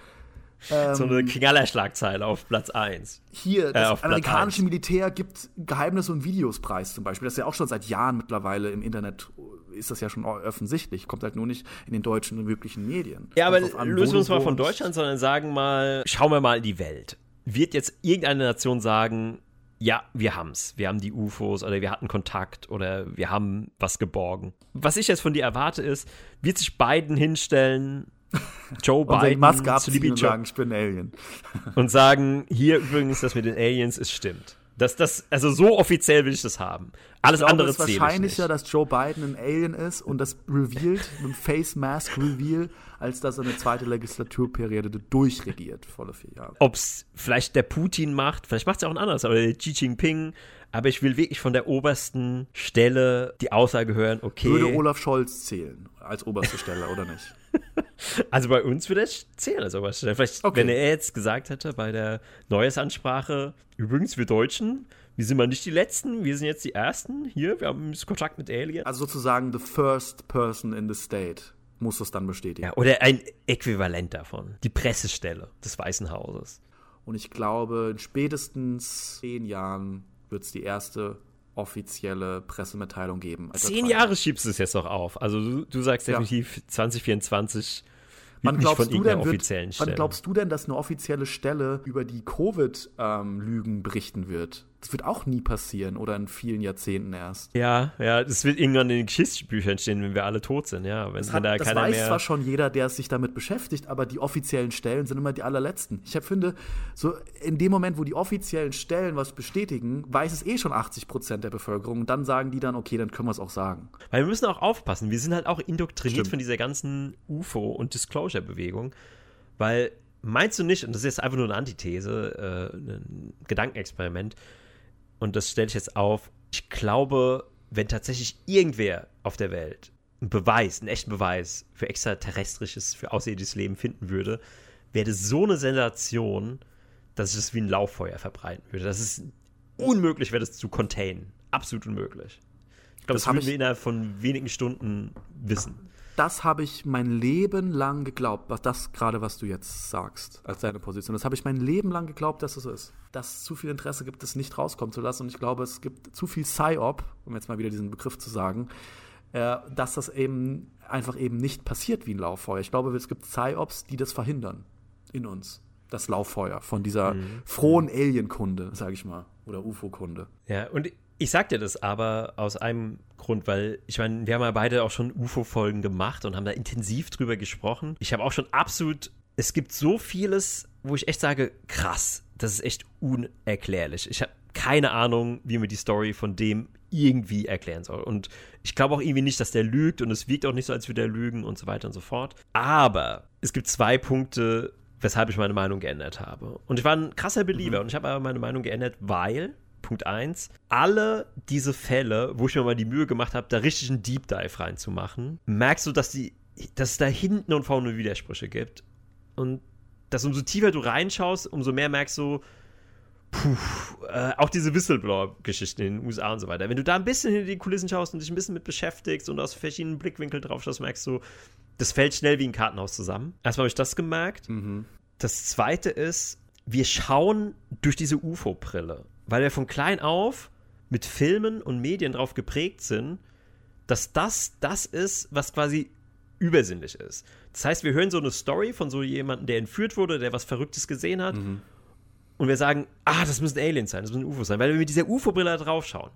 ähm, so eine Knallerschlagzeile auf Platz 1. Hier, äh, das äh, amerikanische Militär gibt Geheimnisse und Videos preis zum Beispiel. Das ist ja auch schon seit Jahren mittlerweile im Internet, ist das ja schon offensichtlich. Kommt halt nur nicht in den deutschen und wirklichen Medien. Ja, aber an, lösen wir uns mal von Deutschland, sondern sagen mal, schauen wir mal in die Welt. Wird jetzt irgendeine Nation sagen, ja, wir haben's. Wir haben die UFOs oder wir hatten Kontakt oder wir haben was geborgen. Was ich jetzt von dir erwarte ist, wird sich Biden hinstellen Joe Biden und Maske abziehen und sagen, ich bin Alien. und sagen, hier übrigens, das mit den Aliens, es stimmt. Das, das, also so offiziell will ich das haben. Alles ich glaube, andere es ist ich wahrscheinlicher, dass Joe Biden ein Alien ist und das revealed, mit einem Face Mask Reveal, als dass er eine zweite Legislaturperiode durchregiert, volle vier Jahre. Ob es vielleicht der Putin macht, vielleicht macht es auch ein anderes, aber der Xi Jinping. Aber ich will wirklich von der obersten Stelle die Aussage hören, okay. Würde Olaf Scholz zählen als oberste Stelle oder nicht? Also bei uns würde es zählen als oberste Stelle. Vielleicht, Okay. wenn er jetzt gesagt hätte bei der Neuesansprache, übrigens, wir Deutschen, wir sind mal nicht die Letzten, wir sind jetzt die Ersten hier, wir haben Kontakt mit Aliens. Also sozusagen the first person in the state muss das dann bestätigen. Ja, oder ein Äquivalent davon. Die Pressestelle des Weißen Hauses. Und ich glaube, in spätestens zehn Jahren wird es die erste offizielle Pressemitteilung geben. Zehn. Jahre schiebst du es jetzt noch auf. Also du, du sagst Ja. definitiv 2024 Wann nicht glaubst, von du denn, offiziellen wird, wann glaubst du denn, dass eine offizielle Stelle über die Covid-Lügen berichten wird? Das wird auch nie passieren oder in vielen Jahrzehnten erst. ja, ja, das wird irgendwann in den Geschichtsbüchern stehen, wenn wir alle tot sind, ja. Wenn, Das, wenn hat, da das keiner weiß mehr. zwar schon jeder, der sich damit beschäftigt, aber die offiziellen Stellen sind immer die allerletzten. Ich hab, finde, so in dem Moment, wo die offiziellen Stellen was bestätigen, weiß es eh schon 80 Prozent der Bevölkerung. Und dann sagen die dann, okay, dann können wir es auch sagen. Weil wir müssen auch aufpassen. Wir sind halt auch indoktriniert Stimmt. von dieser ganzen UFO- und Disclosure-Bewegung. Weil, meinst du nicht, und das ist jetzt einfach nur eine Antithese, äh, ein Gedankenexperiment, und das stelle ich jetzt auf, ich glaube, wenn tatsächlich irgendwer auf der Welt einen Beweis, einen echten Beweis für extraterrestrisches, für außerirdisches Leben finden würde, wäre das so eine Sensation, dass es wie ein Lauffeuer verbreiten würde. Das ist unmöglich, wäre das zu containen. Absolut unmöglich. Ich glaube, Das das, würden ich- wir innerhalb von wenigen Stunden wissen. Das habe ich mein Leben lang geglaubt, was das gerade, was du jetzt sagst, als deine Position. Das habe ich mein Leben lang geglaubt, dass es so ist. Dass es zu viel Interesse gibt, es nicht rauskommen zu lassen. Und ich glaube, es gibt zu viel Psy-Op, um jetzt mal wieder diesen Begriff zu sagen, äh, dass das eben einfach eben nicht passiert wie ein Lauffeuer. Ich glaube, es gibt Psy-Ops, die das verhindern in uns. Das Lauffeuer von dieser frohen Alien-Kunde, sage ich mal, oder UFO-Kunde. Ja, und ich sag dir das aber aus einem Grund, weil ich meine, wir haben ja beide auch schon UFO-Folgen gemacht und haben da intensiv drüber gesprochen. Ich habe auch schon absolut, es gibt so vieles, wo ich echt sage, krass, das ist echt unerklärlich. Ich habe keine Ahnung, wie mir die Story von dem irgendwie erklären soll. Und ich glaube auch irgendwie nicht, dass der lügt und es wirkt auch nicht so, als würde er lügen und so weiter und so fort. Aber es gibt zwei Punkte, weshalb ich meine Meinung geändert habe. Und ich war ein krasser Believer und ich habe aber meine Meinung geändert, weil Punkt 1, alle diese Fälle, wo ich mir mal die Mühe gemacht habe, da richtig einen Deep Dive reinzumachen, merkst du, dass, die, dass es da hinten und vorne Widersprüche gibt. Und dass umso tiefer du reinschaust, umso mehr merkst du, puh, äh, auch diese Whistleblower-Geschichten in den USA und so weiter. Wenn du da ein bisschen hinter die Kulissen schaust und dich ein bisschen mit beschäftigst und aus verschiedenen Blickwinkeln drauf schaust, merkst du, das fällt schnell wie ein Kartenhaus zusammen. Erstmal habe ich das gemerkt. Das zweite ist, wir schauen durch diese UFO-Brille, weil wir von klein auf mit Filmen und Medien drauf geprägt sind, dass das das ist, was quasi übersinnlich ist. Das heißt, wir hören so eine Story von so jemandem, der entführt wurde, der was Verrücktes gesehen hat. Und wir sagen, ah, das müssen Aliens sein, das müssen UFOs sein, weil wir mit dieser UFO-Brille draufschauen.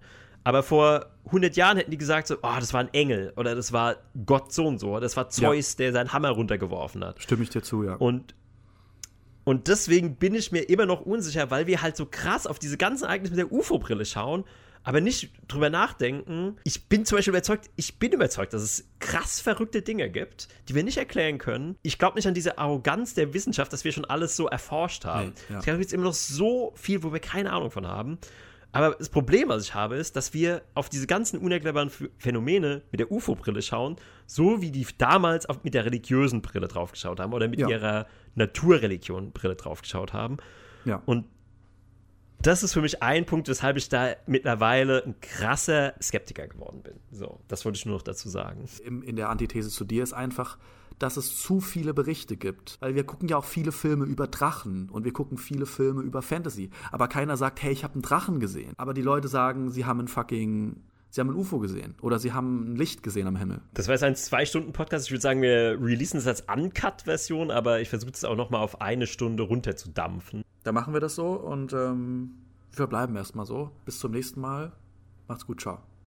Aber vor 100 Jahren hätten die gesagt so, oh, das war ein Engel oder das war Gott so und so, das war Zeus, der seinen Hammer runtergeworfen hat. Stimme ich dir zu, ja. Und, und deswegen bin ich mir immer noch unsicher, weil wir halt so krass auf diese ganzen Ereignisse mit der UFO-Brille schauen, aber nicht drüber nachdenken. Ich bin zum Beispiel überzeugt, ich bin überzeugt, dass es krass verrückte Dinge gibt, die wir nicht erklären können. Ich glaube nicht an diese Arroganz der Wissenschaft, dass wir schon alles so erforscht haben. Nee, ja. Ich glaube, es gibt immer noch so viel, wo wir keine Ahnung von haben. Aber das Problem, was ich habe, ist, dass wir auf diese ganzen unerklärbaren Ph- Phänomene mit der UFO-Brille schauen, so wie die damals auf, mit der religiösen Brille draufgeschaut haben oder mit Ja. ihrer Naturreligion-Brille draufgeschaut haben. ja. Und das ist für mich ein Punkt, weshalb ich da mittlerweile ein krasser Skeptiker geworden bin. So, das wollte ich nur noch dazu sagen. im, in der Antithese zu dir ist einfach, dass es zu viele Berichte gibt. Weil wir gucken ja auch viele Filme über Drachen und wir gucken viele Filme über Fantasy. Aber keiner sagt, hey, ich habe einen Drachen gesehen. Aber die Leute sagen, sie haben einen fucking, sie haben ein UFO gesehen oder sie haben ein Licht gesehen am Himmel. Das war jetzt ein Zwei-Stunden-Podcast. Ich würde sagen, wir releasen es als Uncut-Version, aber ich versuche es auch noch mal auf eine Stunde runterzudampfen. Da machen wir das so und ähm, wir bleiben erstmal so. Bis zum nächsten Mal. Macht's gut, ciao.